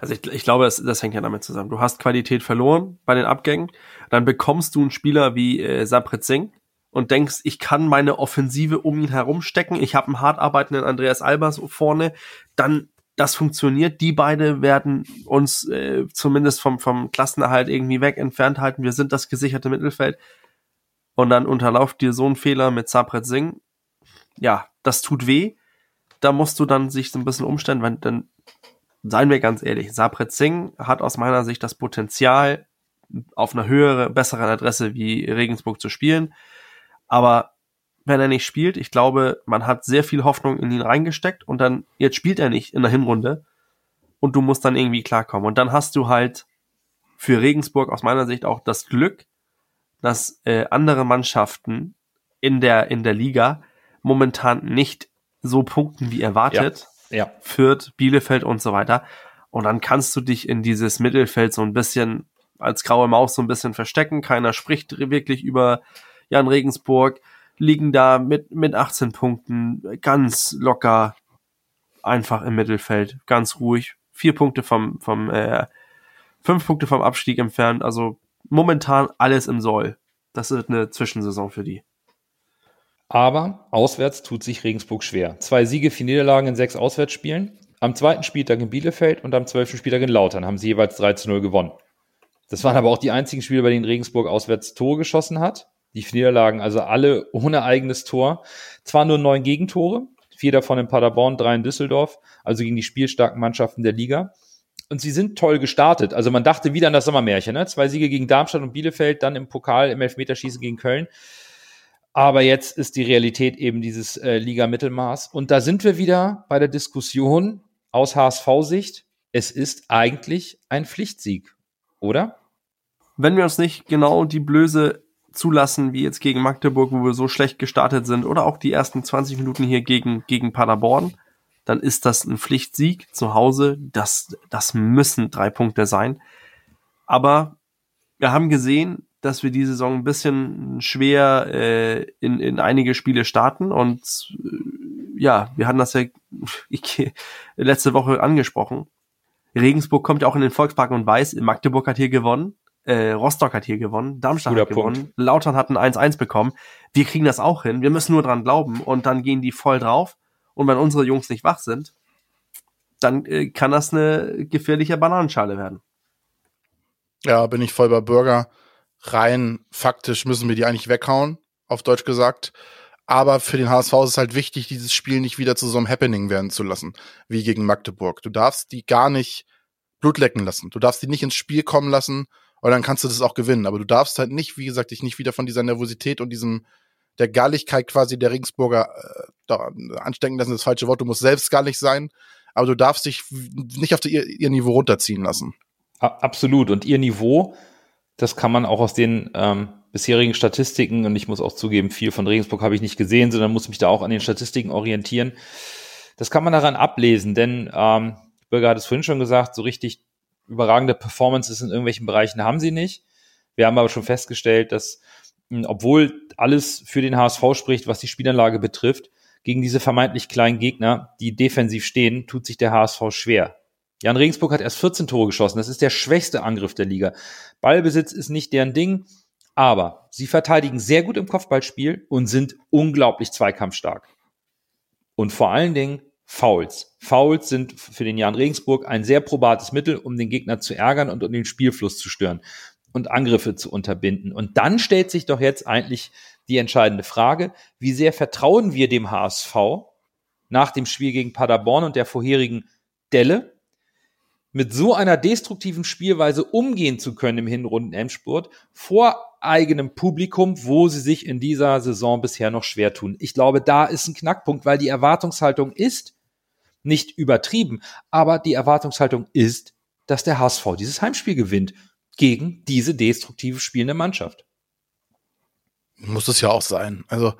D: Also ich, ich glaube, das, das hängt ja damit zusammen. Du hast Qualität verloren bei den Abgängen, dann bekommst du einen Spieler wie äh, Sapret Singh und denkst, ich kann meine Offensive um ihn herum stecken, ich habe einen hart arbeitenden Andreas Albers vorne, dann das funktioniert. Die beide werden uns äh, zumindest vom, vom Klassenerhalt irgendwie weg entfernt halten. Wir sind das gesicherte Mittelfeld. Und dann unterlauft dir so ein Fehler mit Sapret Singh. Ja, das tut weh. Da musst du dann sich so ein bisschen umstellen, weil dann seien wir ganz ehrlich, Sapret Singh hat aus meiner Sicht das Potenzial, auf einer höhere, besseren Adresse wie Regensburg zu spielen. Aber wenn er nicht spielt, ich glaube, man hat sehr viel Hoffnung in ihn reingesteckt und dann, jetzt spielt er nicht in der Hinrunde und du musst dann irgendwie klarkommen. Und dann hast du halt für Regensburg aus meiner Sicht auch das Glück, dass äh, andere Mannschaften in der, in der Liga momentan nicht so punkten wie erwartet.
A: Ja ja.
D: Fürth, Bielefeld und so weiter. Und dann kannst du dich in dieses Mittelfeld so ein bisschen als graue Maus so ein bisschen verstecken. Keiner spricht wirklich über Jan Regensburg. Liegen da mit, mit 18 Punkten ganz locker einfach im Mittelfeld, ganz ruhig. Vier Punkte vom, vom, äh, fünf Punkte vom Abstieg entfernt. Also momentan alles im Soll. Das ist eine Zwischensaison für die.
A: Aber auswärts tut sich Regensburg schwer. Zwei Siege, vier Niederlagen in sechs Auswärtsspielen. Am zweiten Spieltag in Bielefeld und am zwölften Spieltag in Lautern haben sie jeweils 3 zu 0 gewonnen. Das waren aber auch die einzigen Spiele, bei denen Regensburg auswärts Tore geschossen hat. Die Niederlagen also alle ohne eigenes Tor. Zwar nur neun Gegentore, vier davon in Paderborn, drei in Düsseldorf, also gegen die spielstarken Mannschaften der Liga. Und sie sind toll gestartet. Also man dachte wieder an das Sommermärchen, ne? Zwei Siege gegen Darmstadt und Bielefeld, dann im Pokal im Elfmeterschießen gegen Köln. Aber jetzt ist die Realität eben dieses äh, Liga-Mittelmaß. Und da sind wir wieder bei der Diskussion aus HSV-Sicht. Es ist eigentlich ein Pflichtsieg, oder?
D: Wenn wir uns nicht genau die Blöße zulassen, wie jetzt gegen Magdeburg, wo wir so schlecht gestartet sind, oder auch die ersten 20 Minuten hier gegen, gegen Paderborn, dann ist das ein Pflichtsieg zu Hause. Das, das müssen drei Punkte sein. Aber wir haben gesehen, dass wir die Saison ein bisschen schwer äh, in, in einige Spiele starten. Und äh, ja, wir hatten das ja ich, letzte Woche angesprochen. Regensburg kommt ja auch in den Volkspark und weiß, Magdeburg hat hier gewonnen, äh, Rostock hat hier gewonnen, Darmstadt Guter hat gewonnen, Punkt. Lautern hat ein 1-1 bekommen. Wir kriegen das auch hin, wir müssen nur dran glauben. Und dann gehen die voll drauf. Und wenn unsere Jungs nicht wach sind, dann äh, kann das eine gefährliche Bananenschale werden.
B: Ja, bin ich voll bei Bürger rein faktisch müssen wir die eigentlich weghauen, auf Deutsch gesagt. Aber für den HSV ist es halt wichtig, dieses Spiel nicht wieder zu so einem Happening werden zu lassen, wie gegen Magdeburg. Du darfst die gar nicht Blut lecken lassen. Du darfst die nicht ins Spiel kommen lassen und dann kannst du das auch gewinnen. Aber du darfst halt nicht, wie gesagt, dich nicht wieder von dieser Nervosität und diesem der Galligkeit quasi der Regensburger äh, da, anstecken lassen, das falsche Wort. Du musst selbst gallig sein, aber du darfst dich nicht auf die, ihr Niveau runterziehen lassen.
A: Absolut. Und ihr Niveau das kann man auch aus den ähm, bisherigen Statistiken, und ich muss auch zugeben, viel von Regensburg habe ich nicht gesehen, sondern muss mich da auch an den Statistiken orientieren. Das kann man daran ablesen, denn ähm, Bürger hat es vorhin schon gesagt, so richtig überragende Performances in irgendwelchen Bereichen haben sie nicht. Wir haben aber schon festgestellt, dass obwohl alles für den HSV spricht, was die Spielanlage betrifft, gegen diese vermeintlich kleinen Gegner, die defensiv stehen, tut sich der HSV schwer. Jan Regensburg hat erst 14 Tore geschossen. Das ist der schwächste Angriff der Liga. Ballbesitz ist nicht deren Ding, aber sie verteidigen sehr gut im Kopfballspiel und sind unglaublich zweikampfstark. Und vor allen Dingen Fouls. Fouls sind für den Jan Regensburg ein sehr probates Mittel, um den Gegner zu ärgern und um den Spielfluss zu stören und Angriffe zu unterbinden. Und dann stellt sich doch jetzt eigentlich die entscheidende Frage, wie sehr vertrauen wir dem HSV nach dem Spiel gegen Paderborn und der vorherigen Delle, mit so einer destruktiven Spielweise umgehen zu können im Hinrunden-Endspurt vor eigenem Publikum, wo sie sich in dieser Saison bisher noch schwer tun. Ich glaube, da ist ein Knackpunkt, weil die Erwartungshaltung ist nicht übertrieben, aber die Erwartungshaltung ist, dass der HSV dieses Heimspiel gewinnt gegen diese destruktive spielende Mannschaft.
B: Muss es ja auch sein. Also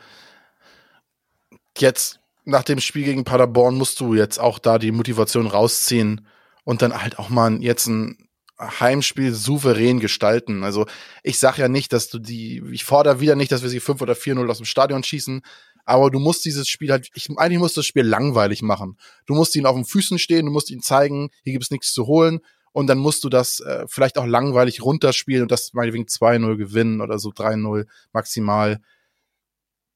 B: jetzt nach dem Spiel gegen Paderborn musst du jetzt auch da die Motivation rausziehen und dann halt auch mal jetzt ein Heimspiel souverän gestalten. Also ich sag ja nicht, dass du die, ich fordere wieder nicht, dass wir sie 5 oder 4-0 aus dem Stadion schießen, aber du musst dieses Spiel halt, ich, eigentlich musst du das Spiel langweilig machen. Du musst ihn auf den Füßen stehen, du musst ihn zeigen, hier gibt es nichts zu holen und dann musst du das äh, vielleicht auch langweilig runterspielen und das meinetwegen 2-0 gewinnen oder so 3-0 maximal.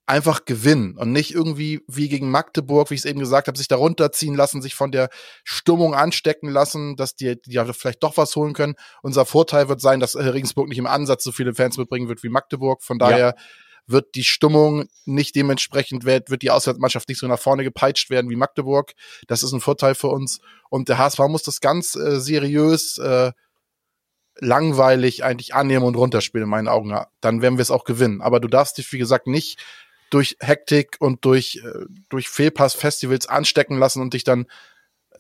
B: Einfach gewinnen und nicht irgendwie wie gegen Magdeburg, wie ich es eben gesagt habe, sich da runterziehen lassen, sich von der Stimmung anstecken lassen, dass die, die ja vielleicht doch was holen können. Unser Vorteil wird sein, dass Regensburg nicht im Ansatz so viele Fans mitbringen wird wie Magdeburg. Von daher ja wird die Stimmung nicht dementsprechend, wird, wird die Auswärtsmannschaft nicht so nach vorne gepeitscht werden wie Magdeburg. Das ist ein Vorteil für uns. Und der HSV muss das ganz äh, seriös, äh, langweilig eigentlich annehmen und runterspielen, in meinen Augen. Dann werden wir es auch gewinnen. Aber du darfst dich, wie gesagt, nicht durch Hektik und durch, äh, durch Fehlpass-Festivals anstecken lassen und dich dann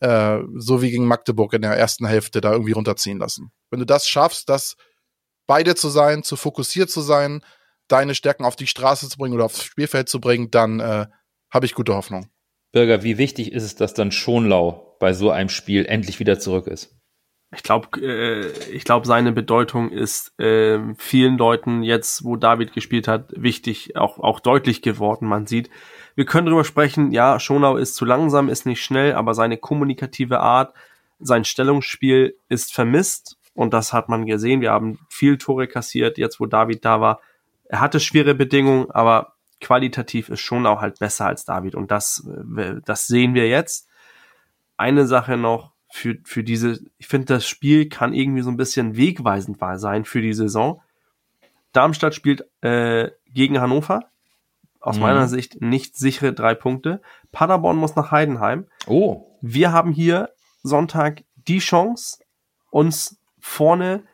B: äh, so wie gegen Magdeburg in der ersten Hälfte da irgendwie runterziehen lassen. Wenn du das schaffst, das beide zu sein, zu fokussiert zu sein, deine Stärken auf die Straße zu bringen oder aufs Spielfeld zu bringen, dann äh, habe ich gute Hoffnung.
A: Bürger, wie wichtig ist es, dass dann Schonlau bei so einem Spiel endlich wieder zurück ist?
D: Ich glaube, äh, ich glaube, seine Bedeutung ist äh, vielen Leuten jetzt, wo David gespielt hat, wichtig, auch auch deutlich geworden. Man sieht, wir können darüber sprechen. Ja, Schonau ist zu langsam, ist nicht schnell, aber seine kommunikative Art, sein Stellungsspiel ist vermisst und das hat man gesehen. Wir haben viel Tore kassiert, jetzt wo David da war. Er hatte schwere Bedingungen, aber qualitativ ist schon auch halt besser als David. Und das, äh, das sehen wir jetzt. Eine Sache noch für, für diese, ich finde, das Spiel kann irgendwie so ein bisschen wegweisend sein für die Saison. Darmstadt spielt äh, gegen Hannover. Aus mhm. meiner Sicht nicht sichere drei Punkte. Paderborn muss nach Heidenheim.
A: Oh.
D: Wir haben hier Sonntag die Chance, uns vorne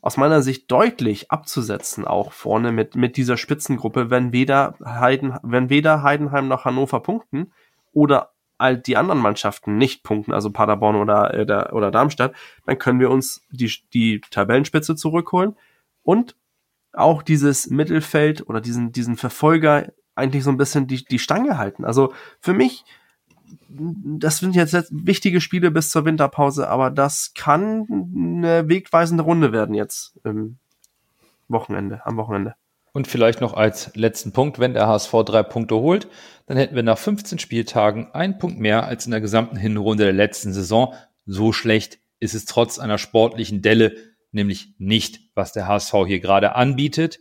D: aus meiner Sicht deutlich abzusetzen, auch vorne mit, mit dieser Spitzengruppe, wenn weder, Heiden, wenn weder Heidenheim noch Hannover punkten oder all die anderen Mannschaften nicht punkten, also Paderborn oder, oder, oder Darmstadt, dann können wir uns die, die Tabellenspitze zurückholen und auch dieses Mittelfeld oder diesen, diesen Verfolger eigentlich so ein bisschen die, die Stange halten. Also für mich das sind jetzt wichtige Spiele bis zur Winterpause, aber das kann eine wegweisende Runde werden jetzt im Wochenende, am Wochenende.
A: Und vielleicht noch als letzten Punkt, wenn der HSV drei Punkte holt, dann hätten wir nach 15 Spieltagen einen Punkt mehr als in der gesamten Hinrunde der letzten Saison. So schlecht ist es trotz einer sportlichen Delle nämlich nicht, was der HSV hier gerade anbietet.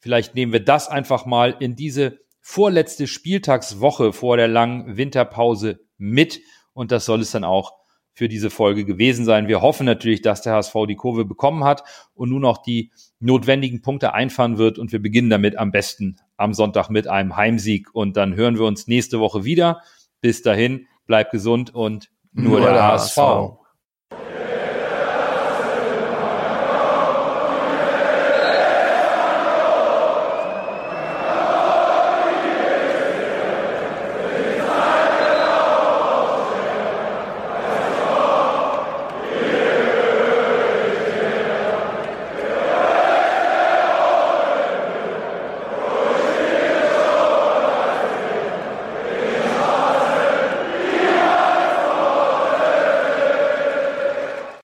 A: Vielleicht nehmen wir das einfach mal in diese vorletzte Spieltagswoche vor der langen Winterpause mit. Und das soll es dann auch für diese Folge gewesen sein. Wir hoffen natürlich, dass der HSV die Kurve bekommen hat und nun noch die notwendigen Punkte einfahren wird. Und wir beginnen damit am besten am Sonntag mit einem Heimsieg. Und dann hören wir uns nächste Woche wieder. Bis dahin, bleibt gesund und nur, nur der, der HSV. HSV.